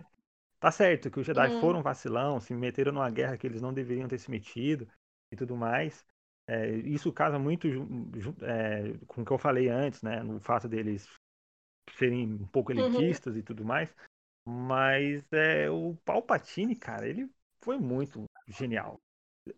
Tá certo que os Jedi Hum. foram vacilão, se meteram numa guerra que eles não deveriam ter se metido e tudo mais. É, isso casa muito é, com o que eu falei antes, né? No fato deles serem um pouco Uhum. elitistas e tudo mais. Mas é, o Palpatine, cara, ele foi muito genial.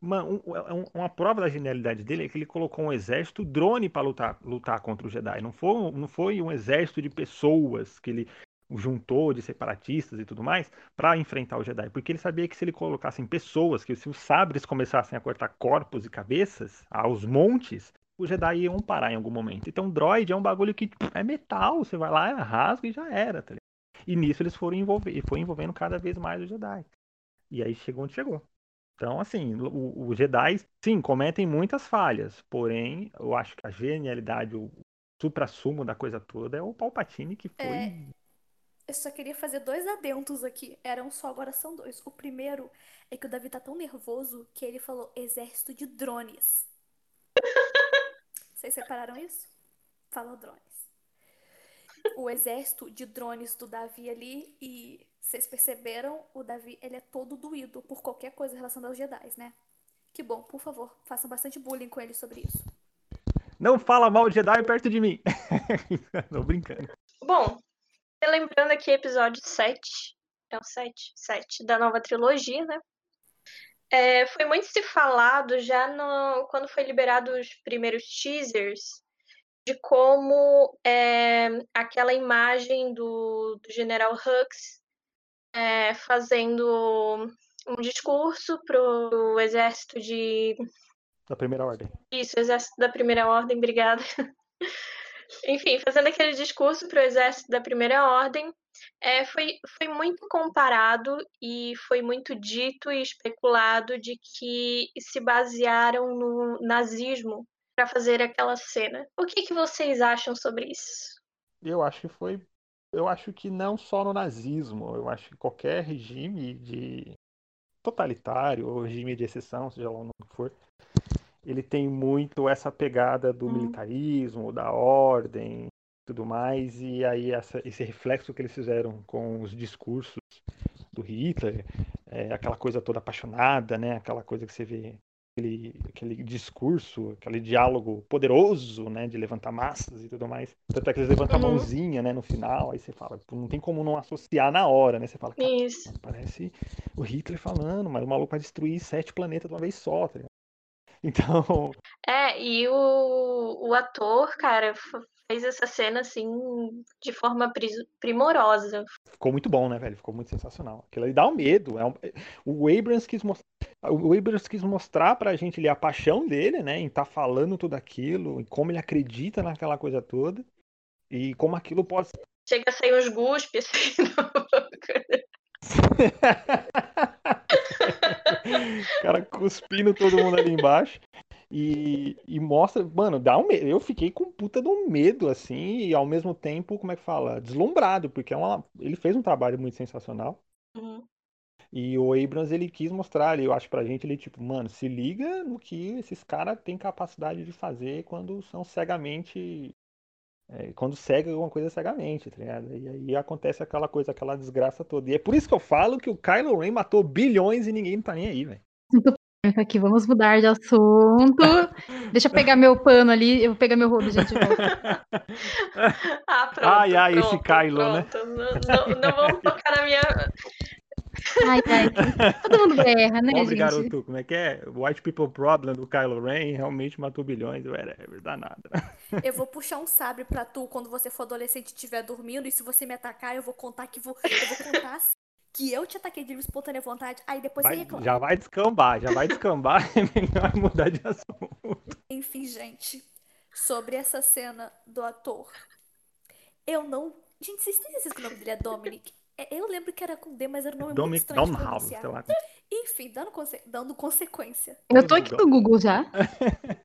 Uma, um- um- uma prova da genialidade dele é que ele colocou um exército drone para lutar, lutar contra o Jedi. Não foi, não foi um exército de pessoas que ele juntou de separatistas e tudo mais para enfrentar o Jedi, porque ele sabia que se ele colocasse pessoas, que se os sabres começassem a cortar corpos e cabeças aos montes, os Jedi iam parar em algum momento. Então, droid é um bagulho que é metal, você vai lá, rasga e já era, tá ligado? E nisso eles foram envolver, foi envolvendo cada vez mais os Jedi. E aí chegou onde chegou. Então, assim, o- os Jedi, sim, cometem muitas falhas, porém, eu acho que a genialidade, o supra-sumo da coisa toda é o Palpatine, que foi. É. Eu só queria fazer dois adentos aqui. Eram só, agora são dois. O primeiro é que o Davi tá tão nervoso que ele falou exército de drones. Vocês separaram isso? Falou drones. O exército de drones do Davi ali e vocês perceberam, o Davi, ele é todo doído por qualquer coisa relacionada aos Jedi, né? Que bom, por favor, façam bastante bullying com ele sobre isso. Não fala mal de Jedi perto de mim! Não brincando. Bom, lembrando aqui episódio 7, é o 7? 7 da nova trilogia, né? É, foi muito se falado já no, quando foi liberado os primeiros teasers de como é, aquela imagem do, do General Hux é, fazendo um discurso pro exército de Da primeira ordem. isso, Exército da Primeira Ordem, obrigada. Enfim, fazendo aquele discurso para o Exército da Primeira Ordem, é, foi, foi muito comparado e foi muito dito e especulado de que se basearam no nazismo para fazer aquela cena. O que, que vocês acham sobre isso? Eu acho que foi. Eu acho que não só no nazismo, eu acho que qualquer regime de totalitário ou regime de exceção, seja lá o que for, ele tem muito essa pegada do Hum. militarismo, da ordem, tudo mais, e aí essa- esse reflexo que eles fizeram com os discursos do Hitler, é, aquela coisa toda apaixonada, né? Aquela coisa que você vê aquele, aquele discurso, aquele diálogo poderoso, né, de levantar massas e tudo mais. Tanto é que eles levantam a Uhum. mãozinha, né, no final, aí você fala, "Pô, não tem como não associar na hora, né? Você fala, "Cara, Isso. parece o Hitler falando, mas o maluco vai destruir sete planetas de uma vez só, tá? Então, É, e o, o ator, cara, fez essa cena assim de forma primorosa. ficou muito bom, né, velho? Ficou muito sensacional. Aquilo ali dá um medo. É um- O Abrams quis mostrar. o Abrams quis mostrar pra gente ali a paixão dele, né, em estar tá falando tudo aquilo, em como ele acredita naquela coisa toda e como aquilo pode Chega a sair uns guspes assim. cara cuspindo todo mundo ali embaixo. E, e, mostra, mano, dá um medo. Eu fiquei com puta de um medo, assim, e ao mesmo tempo, como é que fala? Deslumbrado, porque é uma, ele fez um trabalho muito sensacional. Uhum. E o Abrams, ele quis mostrar ali, eu acho pra gente, ele tipo, mano, se liga no que esses caras têm capacidade de fazer quando são cegamente. É, quando cega alguma coisa cegamente, tá ligado? E aí acontece aquela coisa, aquela desgraça toda. E é por isso que eu falo que o Kylo Ren matou bilhões e ninguém tá nem aí, velho aqui, vamos mudar de assunto. Deixa eu pegar meu pano ali, eu vou pegar meu rodo, gente. ah, pronto. Ai, ai, pronto, esse Kylo, né? pronto. né? Não, não, não vamos tocar na minha. Ai, ai, todo mundo erra, né, Pobre gente? garoto, como é que é? White People Problem do Kylo Ren realmente matou bilhões, whatever, dá nada. Eu vou puxar um sabre pra tu quando você for adolescente e estiver dormindo, e se você me atacar, eu vou contar que vou, eu vou contar assim que eu te ataquei de espontânea vontade, aí depois vai, você reclama. Já vai descambar, já vai descambar, é melhor mudar de assunto. Enfim, gente, sobre essa cena do ator. Eu não. Gente, vocês têm certeza que o nome dele é Dominic? É, eu lembro que era com D, mas era um nome Dominic muito estranho Domhouse, sei lá. Enfim, dando, conse... dando consequência. Eu tô aqui no Google já.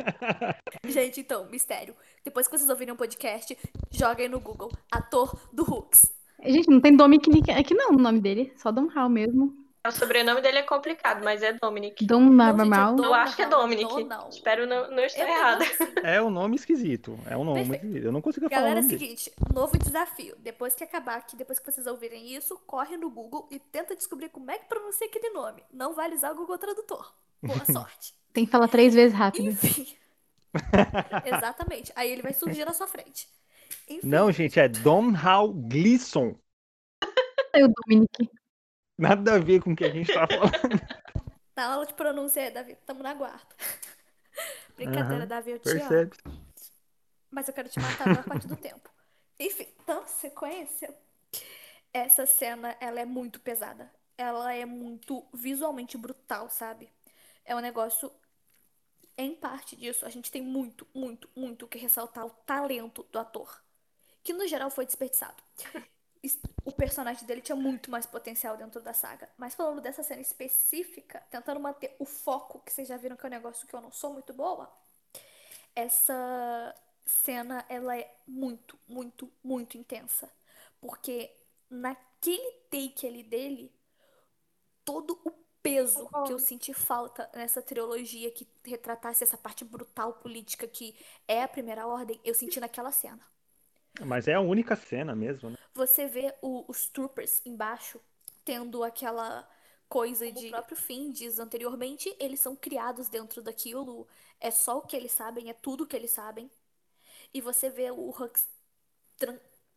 Gente, então, mistério. Depois que vocês ouvirem um podcast, joguem no Google. Ator do Hooks. Gente, não tem Dominic aqui não no nome dele, só Dom Hall mesmo. O sobrenome dele é complicado, mas é Dominic. Dom Normal. Eu acho que é Dominic. Não. Espero não, não estar errada. É um nome esquisito. É um nome Perfeito. esquisito. Eu não consigo falar Galera, é o seguinte, novo desafio. Depois que acabar aqui, depois que vocês ouvirem isso, corre no Google e tenta descobrir como é que pronuncia aquele nome. Não vai usar o Google Tradutor. Boa sorte. Tem que falar três vezes rápido. Enfim. Exatamente. Aí ele vai surgir na sua frente. Enfim. Não, gente, é Dom Hal Gleason o Dominic. Nada a ver com o que a gente tá falando. Na aula de pronúncia é, Davi, tamo na guarda. Brincadeira, uhum, Davi, eu te percebe. amo. Mas eu quero te matar na parte do tempo. Enfim, então, sequência. Essa cena, ela é muito pesada. Ela é muito visualmente brutal, sabe? É um negócio em parte disso, a gente tem muito, muito, muito que ressaltar o talento do ator, que no geral foi desperdiçado o personagem dele tinha muito mais potencial dentro da saga. Mas falando dessa cena específica, tentando manter o foco, que vocês já viram que é um negócio que eu não sou muito boa, essa cena ela é muito, muito, muito intensa. Porque naquele take ali dele, todo o peso que eu senti falta nessa trilogia que retratasse essa parte brutal política que é a primeira ordem, eu senti naquela cena. Mas é a única cena mesmo, né? Você vê o, os troopers embaixo tendo aquela coisa de o próprio fim diz anteriormente, eles são criados dentro daquilo, é só o que eles sabem, é tudo o que eles sabem. E você vê o Hux,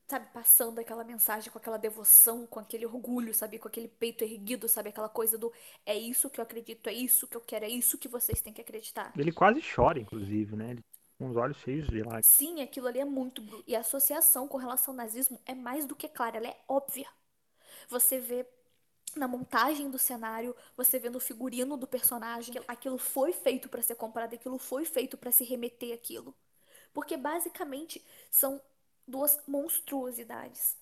sabe, passando aquela mensagem com aquela devoção, com aquele orgulho, sabe, com aquele peito erguido, sabe, aquela coisa do é isso que eu acredito, é isso que eu quero, é isso que vocês têm que acreditar. Ele quase chora, inclusive, né? Ele com os olhos cheios de lágrimas. Sim, aquilo ali é muito bruto. E a associação com relação ao nazismo é mais do que clara, ela é óbvia. Você vê na montagem do cenário, você vê no figurino do personagem, aquilo foi feito para ser comprado, aquilo foi feito para se remeter aquilo. Porque basicamente são duas monstruosidades.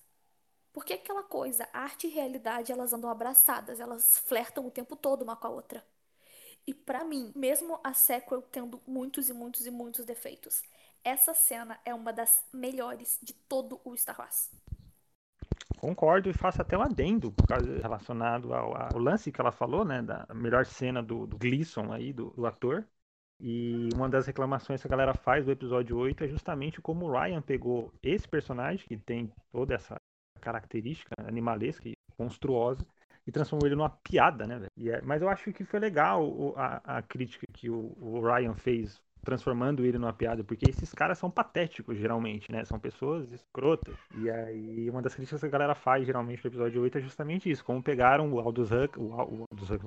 Porque aquela coisa, arte e realidade, elas andam abraçadas, elas flertam o tempo todo uma com a outra. E para mim, mesmo a sequel tendo muitos e muitos e muitos defeitos, essa cena é uma das melhores de todo o Star Wars. Concordo e faço até um adendo relacionado ao, ao, lance que ela falou, né, da melhor cena do, do Gleason aí, do, do, ator. E uma das reclamações que a galera faz do episódio 8 é justamente como o Ryan pegou esse personagem, que tem toda essa característica animalesca e monstruosa, e transformou ele numa piada, né, velho? É, mas eu acho que foi legal o, a, a, crítica que o, o, Ryan fez transformando ele numa piada, porque esses caras são patéticos, geralmente, né? São pessoas escrotas. E aí, uma das críticas que a galera faz, geralmente, no episódio 8 é justamente isso. Como pegaram o Aldous Hux, o, Aldous Hux,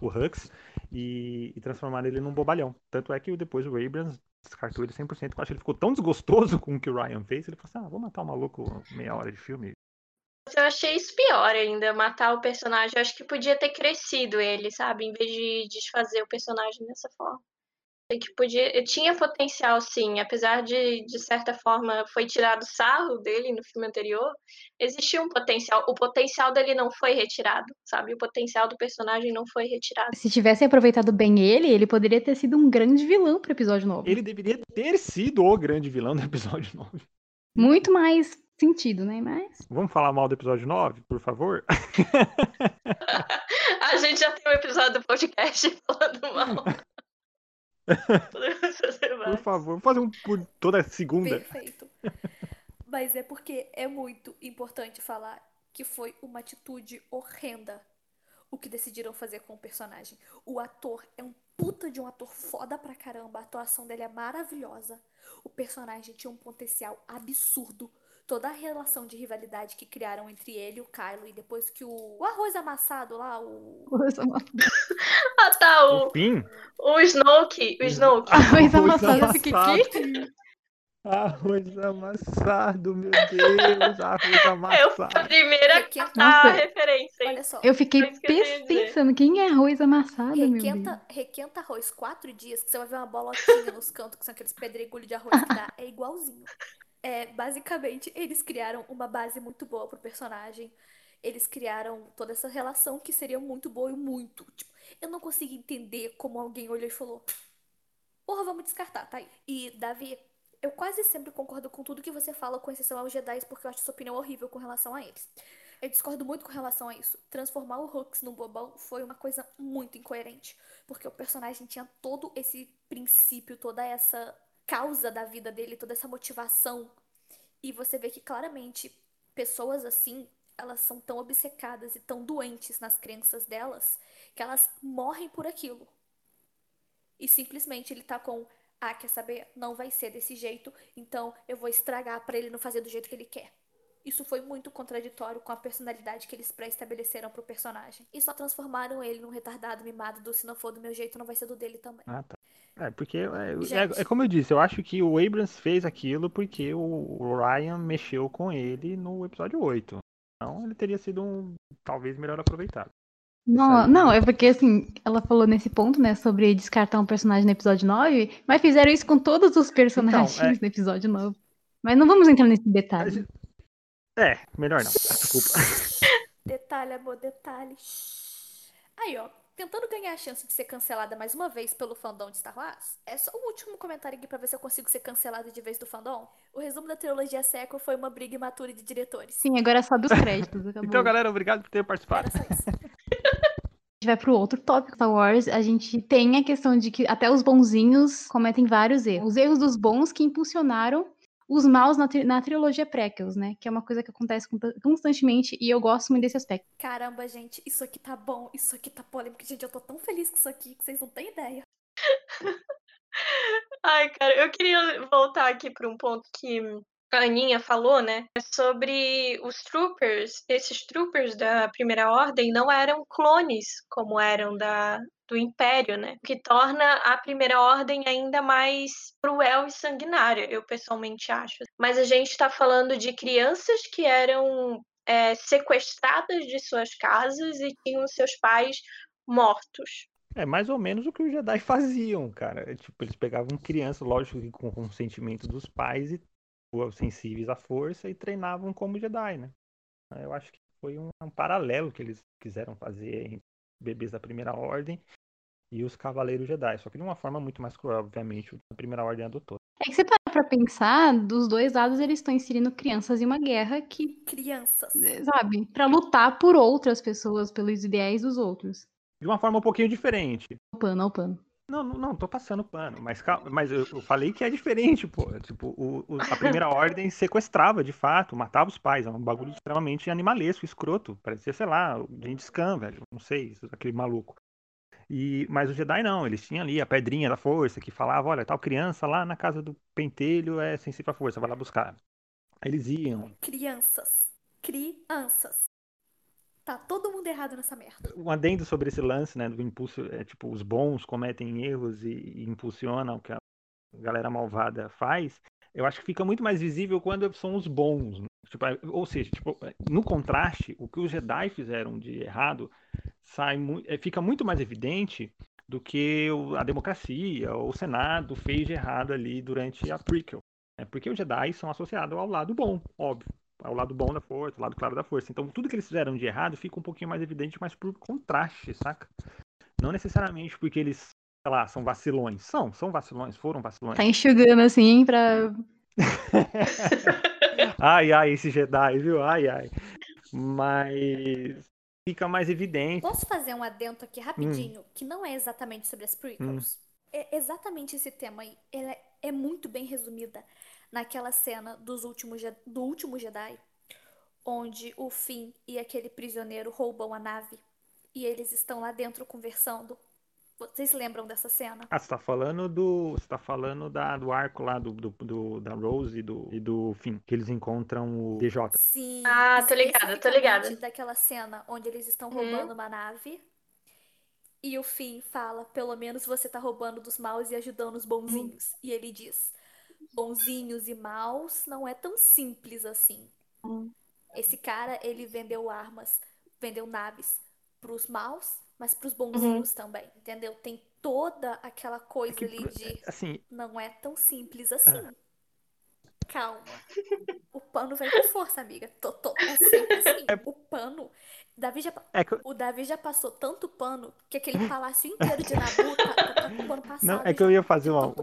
o Hux e, e transformaram ele num bobalhão. Tanto é que depois o Abrams descartou ele 100%. Eu acho que ele ficou tão desgostoso com o que o Ryan fez, ele falou assim, ah, vou matar o maluco meia hora de filme, eu achei isso pior ainda, matar o personagem. Eu acho que podia ter crescido ele, sabe? Em vez de desfazer o personagem dessa forma. Que podia, tinha potencial, sim, apesar de, de certa forma, foi tirado sarro dele no filme anterior, existia um potencial. O potencial dele não foi retirado, sabe? O potencial do personagem não foi retirado. Se tivessem aproveitado bem ele, ele poderia ter sido um grande vilão pro episódio novo. Ele deveria ter sido o grande vilão do episódio 9. Muito mais sentido, né? Mas. Vamos falar mal do episódio 9, por favor? A gente já tem um episódio do podcast falando mal. por favor, vamos fazer um por toda segunda. Perfeito. Mas é porque é muito importante falar que foi uma atitude horrenda o que decidiram fazer com o personagem. O ator é um puta de um ator foda pra caramba, a atuação dele é maravilhosa. O personagem tinha um potencial absurdo toda a relação de rivalidade que criaram entre ele e o Kylo, e depois que o, o arroz amassado lá, o. Arroz amassado. ah, tá, o. O fim? O Snoke. O Snoke. Arroz amassado, eu fiquei quê? Arroz amassado, meu Deus, arroz amassado. Eu fui a primeira Nossa, a referência. Olha só. Eu fiquei que pensando, quem é arroz amassado, meu Deus? Requenta, requenta arroz quatro dias, que você vai ver uma bolotinha nos cantos, que são aqueles pedregulhos de arroz que dá. É igualzinho. É, basicamente, eles criaram uma base muito boa pro personagem. Eles criaram toda essa relação que seria muito boa e muito. Tipo, eu não consigo entender como alguém olhou e falou: Porra, vamos descartar, tá aí. E, Davi, eu quase sempre concordo com tudo que você fala, com exceção aos Jedi, porque eu acho sua opinião horrível com relação a eles. Eu discordo muito com relação a isso. Transformar o Hux num bobão foi uma coisa muito incoerente. Porque o personagem tinha todo esse princípio, toda essa causa da vida dele, toda essa motivação. E você vê que claramente pessoas assim, elas são tão obcecadas e tão doentes nas crenças delas que elas morrem por aquilo. E simplesmente ele tá com, ah, quer saber? Não vai ser desse jeito, então eu vou estragar pra ele não fazer do jeito que ele quer. Isso foi muito contraditório com a personalidade que eles pré-estabeleceram pro personagem. E só transformaram ele num retardado mimado do se não for do meu jeito, não vai ser do dele também. Ah, tá. É, porque é, é- Gente. é como eu disse, eu acho que o Abrams fez aquilo porque o, Ryan mexeu com ele no episódio 8. Então ele teria sido um talvez melhor aproveitado. Não, não, é porque assim, ela falou nesse ponto, né, sobre descartar um personagem no episódio 9, mas fizeram isso com todos os personagens Então, é- no episódio 9. Mas não vamos entrar nesse detalhe. É, melhor não. Desculpa. Detalhe, amor, detalhe. Aí, ó. Tentando ganhar a chance de ser cancelada mais uma vez pelo fandom de Star Wars, é só um último comentário aqui pra ver se eu consigo ser cancelada de vez do fandom. O resumo da trilogia sequel foi uma briga imatura de diretores. Sim, agora sobe os créditos. Acabou. Então, galera, obrigado por ter participado. Era só isso. A gente vai pro outro tópico Star Wars. A gente tem a questão de que até os bonzinhos cometem vários erros. Os erros dos bons que impulsionaram os maus na, tri- na trilogia prequels, né? Que é uma coisa que acontece constantemente e eu gosto muito desse aspecto. Caramba, gente, isso aqui tá bom, isso aqui tá polêmico. Gente, eu tô tão feliz com isso aqui que vocês não têm ideia. Ai, cara, eu queria voltar aqui para um ponto que a Aninha falou, né? Sobre os troopers. Esses troopers da Primeira Ordem não eram clones como eram da, do Império, né? O que torna a Primeira Ordem ainda mais cruel e sanguinária, eu pessoalmente acho. Mas a gente está falando de crianças que eram é, sequestradas de suas casas e tinham seus pais mortos. É mais ou menos o que os Jedi faziam, cara. Tipo, eles pegavam crianças, lógico que com consentimento dos pais e sensíveis à força e treinavam como Jedi, né? Eu acho que foi um, um paralelo que eles quiseram fazer entre bebês da Primeira Ordem e os Cavaleiros Jedi, só que de uma forma muito mais cruel, obviamente, a Primeira Ordem adotou. É que você para pra pensar, dos dois lados eles estão inserindo crianças em uma guerra que, Crianças. sabe, pra lutar por outras pessoas, pelos ideais dos outros. De uma forma um pouquinho diferente. O pano, o pano. Não, não, tô passando pano, mas, calma, mas eu, eu falei que é diferente, pô. Tipo, o, o- a primeira ordem sequestrava, de fato, matava os pais. É um bagulho extremamente animalesco, escroto. Parecia, sei lá, o Gengis Khan, velho. Não sei, aquele maluco. E, mas os Jedi não, eles tinham ali a pedrinha da força que falava, olha, tal criança lá na casa do pentelho é sensível à força, vai lá buscar. Aí eles iam. Crianças. Crianças. Tá todo mundo errado nessa merda. Um adendo sobre esse lance, né, do impulso, é tipo, os bons cometem erros e, e impulsionam o que a galera malvada faz. Eu acho que fica muito mais visível quando são os bons. né? Tipo, é, ou seja, tipo, no contraste, o que os Jedi fizeram de errado sai é, fica muito mais evidente do que a democracia, o Senado fez de errado ali durante a prequel. Né? Porque os Jedi são associados ao lado bom, óbvio. Ao lado bom da força, ao lado claro da força. Então tudo que eles fizeram de errado fica um pouquinho mais evidente, mas por contraste, saca? Não necessariamente porque eles, sei lá, são vacilões. São, são vacilões, foram vacilões. Tá enxugando assim pra. ai, ai, esse Jedi, viu? Ai, ai. Mas fica mais evidente. Posso fazer um adento aqui rapidinho, hum. que não é exatamente sobre as prequels? Hum. É exatamente esse tema aí. Ela é muito bem resumida naquela cena dos últimos, do último Jedi, onde o Finn e aquele prisioneiro roubam a nave e eles estão lá dentro conversando. Vocês lembram dessa cena? Ah, você tá falando do. Você tá falando da, do arco lá do, do, do da Rose e do, e do Finn, que eles encontram o DJ. Sim. Ah, tô ligada, tô ligada. Daquela cena onde eles estão uhum. roubando hum. uma nave. E o Finn fala: pelo menos você tá roubando dos maus e ajudando os bonzinhos. Hum. E ele diz: bonzinhos e maus não é tão simples assim. Hum. Esse cara, ele vendeu armas, vendeu naves pros maus mas pros bonzinhos uhum. também, entendeu? Tem toda aquela coisa é que, ali de assim, não é tão simples assim. Ah. Calma. O pano vem com força, amiga. Tô, tô, é sempre assim. É... O pano. Davi já, é que... O Davi já passou tanto pano que aquele palácio inteiro de Nabu tá, tá, tá com pano passado. Não, é que eu ia fazer uma.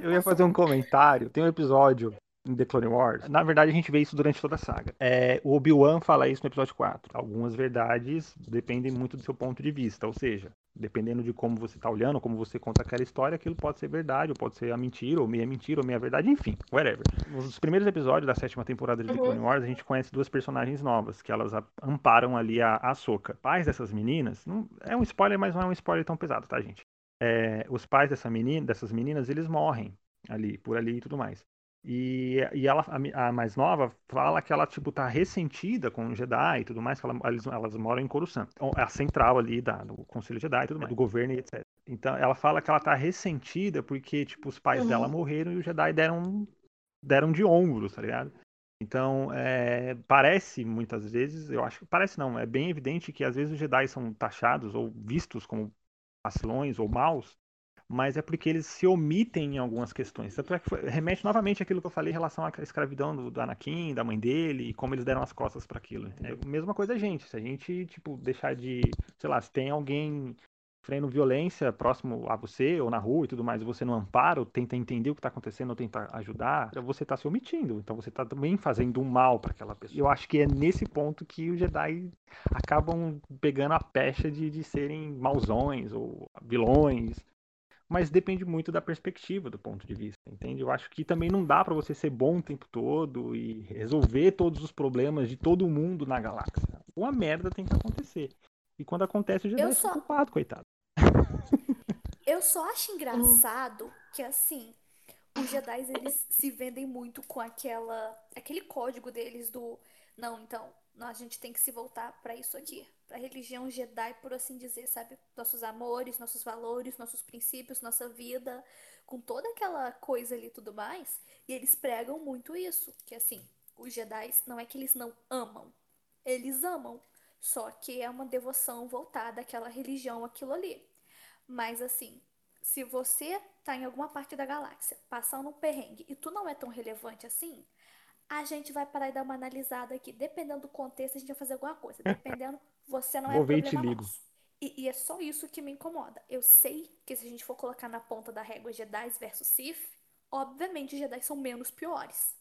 Eu ia fazer um comentário. Tem um episódio em The Clone Wars. Na verdade, a gente vê isso durante toda a saga. É, o Obi-Wan fala isso no episódio 4. Algumas verdades dependem muito do seu ponto de vista, ou seja, dependendo de como você está olhando, como você conta aquela história, aquilo pode ser verdade, ou pode ser a mentira, ou meia mentira, ou meia verdade, enfim, whatever. Nos primeiros episódios da sétima temporada de The Clone Wars, a gente conhece duas personagens novas, que elas amparam ali a, a Soca. Pais dessas meninas, não, é um spoiler, mas não é um spoiler tão pesado, tá, gente? É, os pais dessa menina, dessas meninas, eles morrem ali, por ali e tudo mais. E, e ela, a, a, mais nova, fala que ela, tipo, tá ressentida com o Jedi e tudo mais, que ela, elas, elas moram em Coruscant. Então, é a central ali da, do Conselho Jedi e tudo mais, do governo e etc. Então, ela fala que ela tá ressentida porque, tipo, os pais uhum. dela morreram e os Jedi deram, deram de ombros, tá ligado? Então, é, parece muitas vezes, eu acho que parece não, é bem evidente que às vezes os Jedi são taxados ou vistos como vacilões ou maus mas é porque eles se omitem em algumas questões. Tanto é que foi, remete novamente àquilo que eu falei em relação à escravidão do, do Anakin, da mãe dele, e como eles deram as costas para aquilo. É a mesma coisa a gente. Se a gente, tipo, deixar de. Sei lá, se tem alguém sofrendo violência próximo a você ou na rua e tudo mais, e você não ampara, ou tenta entender o que está acontecendo, ou tenta ajudar, você está se omitindo. Então você está também fazendo um mal para aquela pessoa. Eu acho que é nesse ponto que os Jedi acabam pegando a pecha de, de serem mauzões ou vilões mas depende muito da perspectiva, do ponto de vista, entende? Eu acho que também não dá para você ser bom o tempo todo e resolver todos os problemas de todo mundo na galáxia. Uma merda tem que acontecer. E quando acontece, o Jedi é só... culpado, coitado. Eu só acho engraçado que, assim, os Jedi, eles se vendem muito com aquela aquele código deles do... Não, então, a gente tem que se voltar para isso aqui a religião Jedi, por assim dizer, sabe? Nossos amores, nossos valores, nossos princípios, nossa vida, com toda aquela coisa ali e tudo mais. E eles pregam muito isso, que assim, os Jedi não é que eles não amam, eles amam, só que é uma devoção voltada àquela religião, aquilo ali. Mas assim, se você tá em alguma parte da galáxia, passando um perrengue e tu não é tão relevante assim, a gente vai parar e dar uma analisada aqui. Dependendo do contexto, a gente vai fazer alguma coisa. Dependendo, você não é Vou problema te ligo. E, e, é só isso que me incomoda. Eu sei que se a gente for colocar na ponta da régua Jedi versus Sith, obviamente os Jedi são menos piores.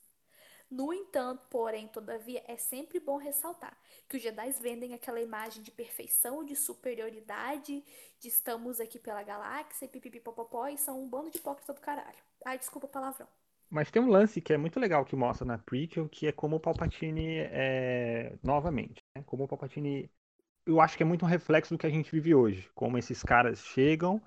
No entanto, porém, todavia, é sempre bom ressaltar que os Jedi vendem aquela imagem de perfeição, de superioridade, de estamos aqui pela galáxia, pipipipopopó, e são um bando de hipócrita do caralho. Ai, desculpa o palavrão. Mas tem um lance que é muito legal que mostra na prequel, que é como o Palpatine é... novamente, né? como o Palpatine eu acho que é muito um reflexo do que a gente vive hoje, como esses caras chegam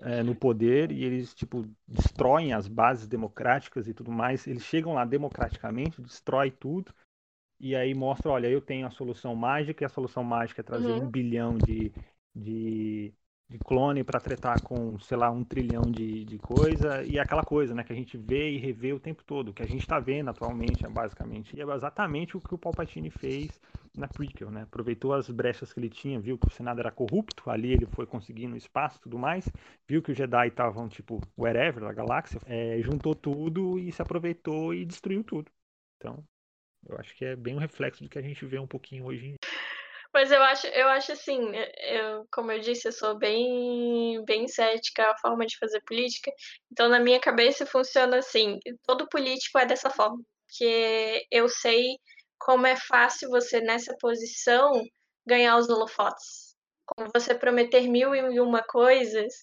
é, no poder e eles tipo destroem as bases democráticas e tudo mais, eles chegam lá democraticamente, destrói tudo e aí mostra, olha, eu tenho a solução mágica e a solução mágica é trazer uhum. um bilhão de, de de clone para tretar com, sei lá, um trilhão de, de coisa, e é aquela coisa, né, que a gente vê e revê o tempo todo, que a gente está vendo atualmente, é basicamente, e é exatamente o que o Palpatine fez na prequel, né, aproveitou as brechas que ele tinha, viu que o Senado era corrupto, ali ele foi conseguindo espaço e tudo mais, viu que os Jedi estavam, tipo, wherever, da galáxia, é, juntou tudo e se aproveitou e destruiu tudo. Então, eu acho que é bem um reflexo do que a gente vê um pouquinho hoje em dia. Mas eu acho, eu acho assim, eu, como eu disse, eu sou bem, bem cética a forma de fazer política. Então, na minha cabeça funciona assim: todo político é dessa forma, porque eu sei como é fácil você nessa posição ganhar os holofotes. Como você prometer mil e uma coisas,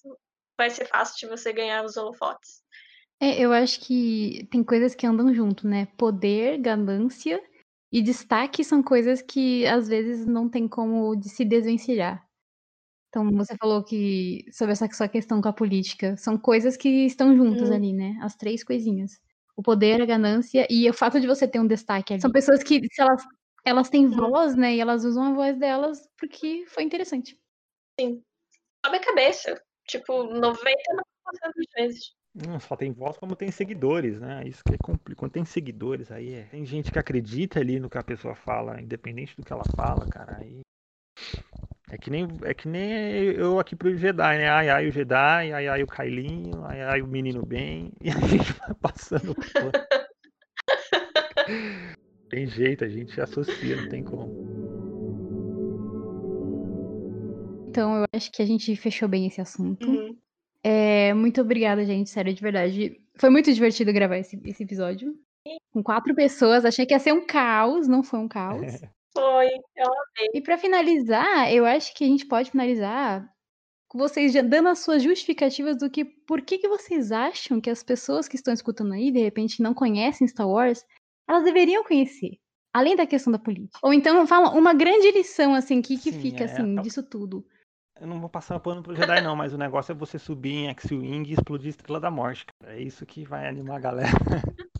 vai ser fácil de você ganhar os holofotes. É, eu acho que tem coisas que andam junto, né? Poder, ganância e destaque são coisas que às vezes não tem como de se desvencilhar. Então, você falou que sobre essa sua questão com a política, são coisas que estão juntas Hum. ali, né? As três coisinhas. O poder, a ganância e o fato de você ter um destaque ali. São pessoas que, se elas, elas têm Hum. voz, né? E elas usam a voz delas porque foi interessante. Sobe a cabeça. Tipo, 99% das vezes. Não só tem voz, como tem seguidores, né? Isso que é complicado. Quando tem seguidores, aí é... tem gente que acredita ali no que a pessoa fala, independente do que ela fala, cara. Aí é que nem é que nem eu aqui pro Jedi, né? Ai ai o Jedi, ai ai o Kailinho, ai ai o menino bem, e a gente vai passando. por- tem jeito, a gente associa, não tem como. Então, eu acho que a gente fechou bem esse assunto. Uhum. É, muito obrigada, gente. Sério, de verdade. Foi muito divertido gravar esse, esse episódio. Com quatro pessoas. Achei que ia ser um caos, não foi um caos. Foi. Eu E pra finalizar, eu acho que a gente pode finalizar com vocês já dando as suas justificativas do que por que, que vocês acham que as pessoas que estão escutando aí, de repente, não conhecem Star Wars, elas deveriam conhecer. Além da questão da política. Ou então falam uma grande lição, assim, que, que Sim, fica, é, assim, disso tudo. Eu não vou passar pano pro Jedi, não, mas o negócio é você subir em X-Wing e explodir a Estrela da Morte, cara. É isso que vai animar a galera.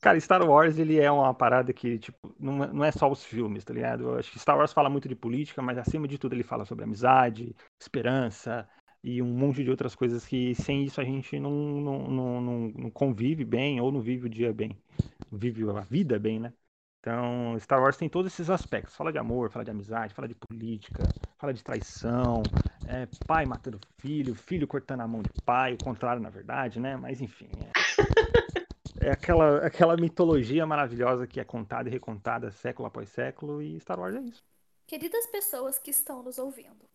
Cara, Star Wars, ele é uma parada que, tipo, não é, não é só os filmes, tá ligado? Eu acho que Star Wars fala muito de política, mas acima de tudo ele fala sobre amizade, esperança e um monte de outras coisas que sem isso a gente não, não, não, não, convive bem ou não vive o dia bem. Vive a vida bem, né? Então, Star Wars tem todos esses aspectos. Fala de amor, fala de amizade, fala de política, fala de traição, é, pai matando filho, filho cortando a mão de pai, o contrário, na verdade, né? Mas enfim. É, é aquela, aquela mitologia maravilhosa que é contada e recontada século após século, e Star Wars é isso. Queridas pessoas que estão nos ouvindo,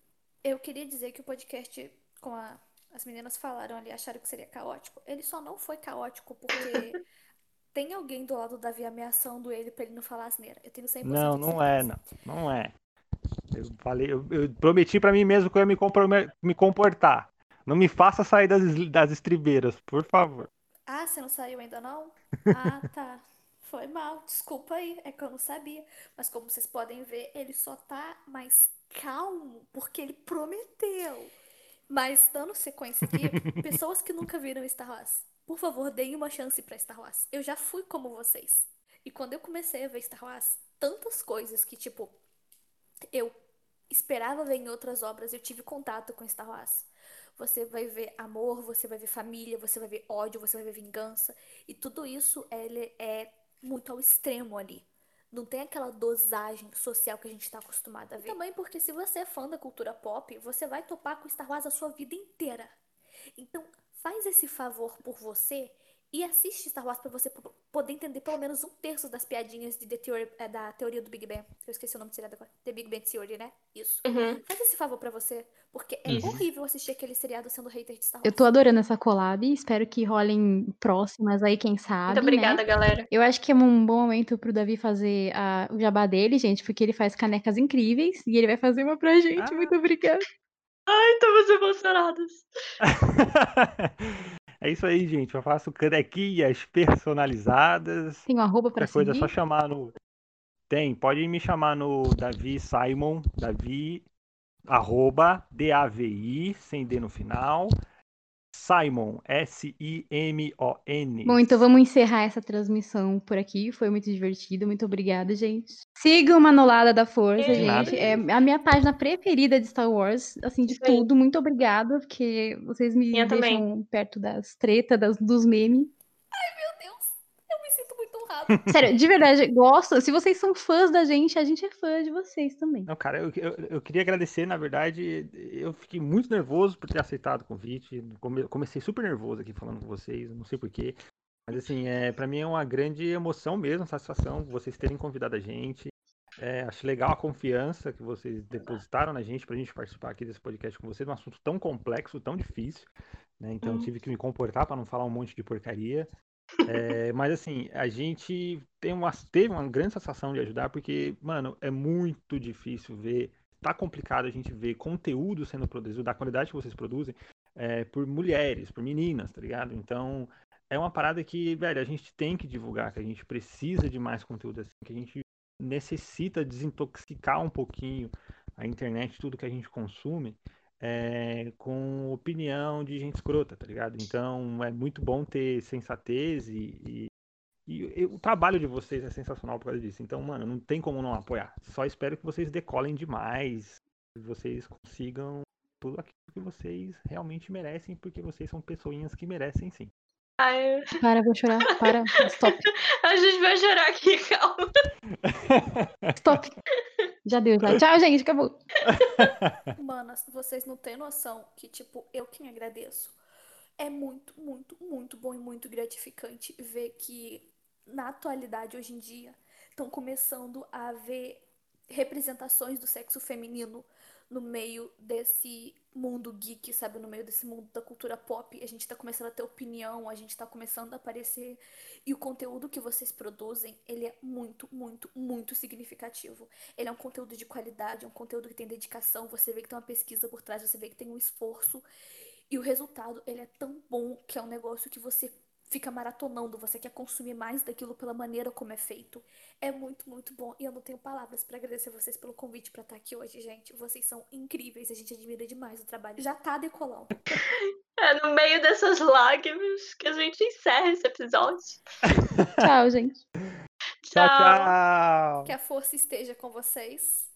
eu queria dizer que o podcast, como a- as meninas falaram ali, acharam que seria caótico. Ele só não foi caótico porque tem alguém do lado do Davi ameaçando ele pra ele não falar asneira. Eu tenho 100% Não, não é, não. Não é. Eu falei, eu, eu prometi pra mim mesmo que eu ia me, me comportar. Não me faça sair das, das estribeiras, por favor. Ah, você não saiu ainda não? Ah, tá. Foi mal, desculpa aí, é que eu não sabia. Mas como vocês podem ver, ele só tá mais calmo porque ele prometeu. Mas dando sequência aqui, pessoas que nunca viram Star Wars, por favor, deem uma chance pra Star Wars. Eu já fui como vocês. E quando eu comecei a ver Star Wars, tantas coisas que, tipo, eu esperava ver em outras obras, eu tive contato com Star Wars. Você vai ver amor, você vai ver família, você vai ver ódio, você vai ver vingança. E tudo isso ele é muito ao extremo ali. Não tem aquela dosagem social que a gente está acostumado a ver. Também porque se você é fã da cultura pop, você vai topar com Star Wars a sua vida inteira. Então, faz esse favor por você e assiste Star Wars pra você po- poder entender pelo menos um terço das piadinhas de The Theory- eh, da teoria do Big Bang. Eu esqueci o nome do seriado agora. The Big Bang Theory, né? Isso. Uhum. Faz esse favor pra você, porque é Uhum. horrível assistir aquele seriado sendo hater de Star Eu Wars. tô adorando essa collab, espero que rolem próximas aí, quem sabe, Muito obrigada, né? galera. Eu acho que é um bom momento pro Davi fazer a- o jabá dele, gente, porque ele faz canecas incríveis e ele vai fazer uma pra gente. Ah. Muito obrigada. Ai, estamos emocionados. É isso aí, gente. Eu faço canequinhas personalizadas. Tem um arroba pra coisa é seguir. só chamar no. Tem, pode me chamar no Davi Simon, Davi, arroba, D-A-V-I, sem D no final, Simon, S-I-M-O-N. Bom, então vamos encerrar essa transmissão por aqui. Foi muito divertido. Muito obrigada, gente. Siga o Manolada da Força, gente. nada. É a minha página preferida de Star Wars, assim, de aí. tudo. Muito obrigada, porque vocês me Minha deixam também. perto das tretas, das- dos memes. Sério, de verdade, gosto. Se vocês são fãs da gente, a gente é fã de vocês também. Não, cara, eu, eu, eu queria agradecer, na verdade, eu fiquei muito nervoso por ter aceitado o convite. Come- comecei super nervoso aqui falando com vocês, não sei porquê. Mas assim, é, para mim é uma grande emoção mesmo, satisfação vocês terem convidado a gente. É, acho legal a confiança que vocês depositaram na gente pra gente participar aqui desse podcast com vocês, um assunto tão complexo, tão difícil. né? Então Hum. tive que me comportar para não falar um monte de porcaria. É, mas assim, a gente tem uma, teve uma grande sensação de ajudar, porque, mano, é muito difícil ver. Tá complicado a gente ver conteúdo sendo produzido, da qualidade que vocês produzem, é, por mulheres, por meninas, tá ligado? Então, é uma parada que, velho, a gente tem que divulgar, que a gente precisa de mais conteúdo assim, que a gente necessita desintoxicar um pouquinho a internet, tudo que a gente consome, é, com opinião de gente escrota, tá ligado? Então é muito bom ter sensatez e, e, e o trabalho de vocês é sensacional por causa disso. Então, mano, não tem como não apoiar. Só espero que vocês decolem demais, que vocês consigam tudo aquilo que vocês realmente merecem, porque vocês são pessoinhas que merecem sim. Ai, Para, vou chorar. Para. Stop. a gente vai chorar aqui, calma. Stop. Já deu, já. Tchau, gente. Acabou. Manas, vocês não têm noção que, tipo, eu que me agradeço. É muito, muito, muito bom e muito gratificante ver que, na atualidade, hoje em dia, estão começando a haver representações do sexo feminino no meio desse mundo geek, sabe? No meio desse mundo da cultura pop. A gente tá começando a ter opinião, a gente tá começando a aparecer. E o conteúdo que vocês produzem, ele é muito, muito, muito significativo. Ele é um conteúdo de qualidade, é um conteúdo que tem dedicação, você vê que tem uma pesquisa por trás, você vê que tem um esforço. E o resultado, ele é tão bom que é um negócio que você fica maratonando, você quer consumir mais daquilo pela maneira como é feito. É muito, muito bom. E eu não tenho palavras pra agradecer vocês pelo convite pra estar aqui hoje, gente. Vocês são incríveis, a gente admira demais o trabalho. Já tá decolando. É no meio dessas lágrimas que a gente encerra esse episódio. Tchau, gente. tchau, tchau! Que a força esteja com vocês.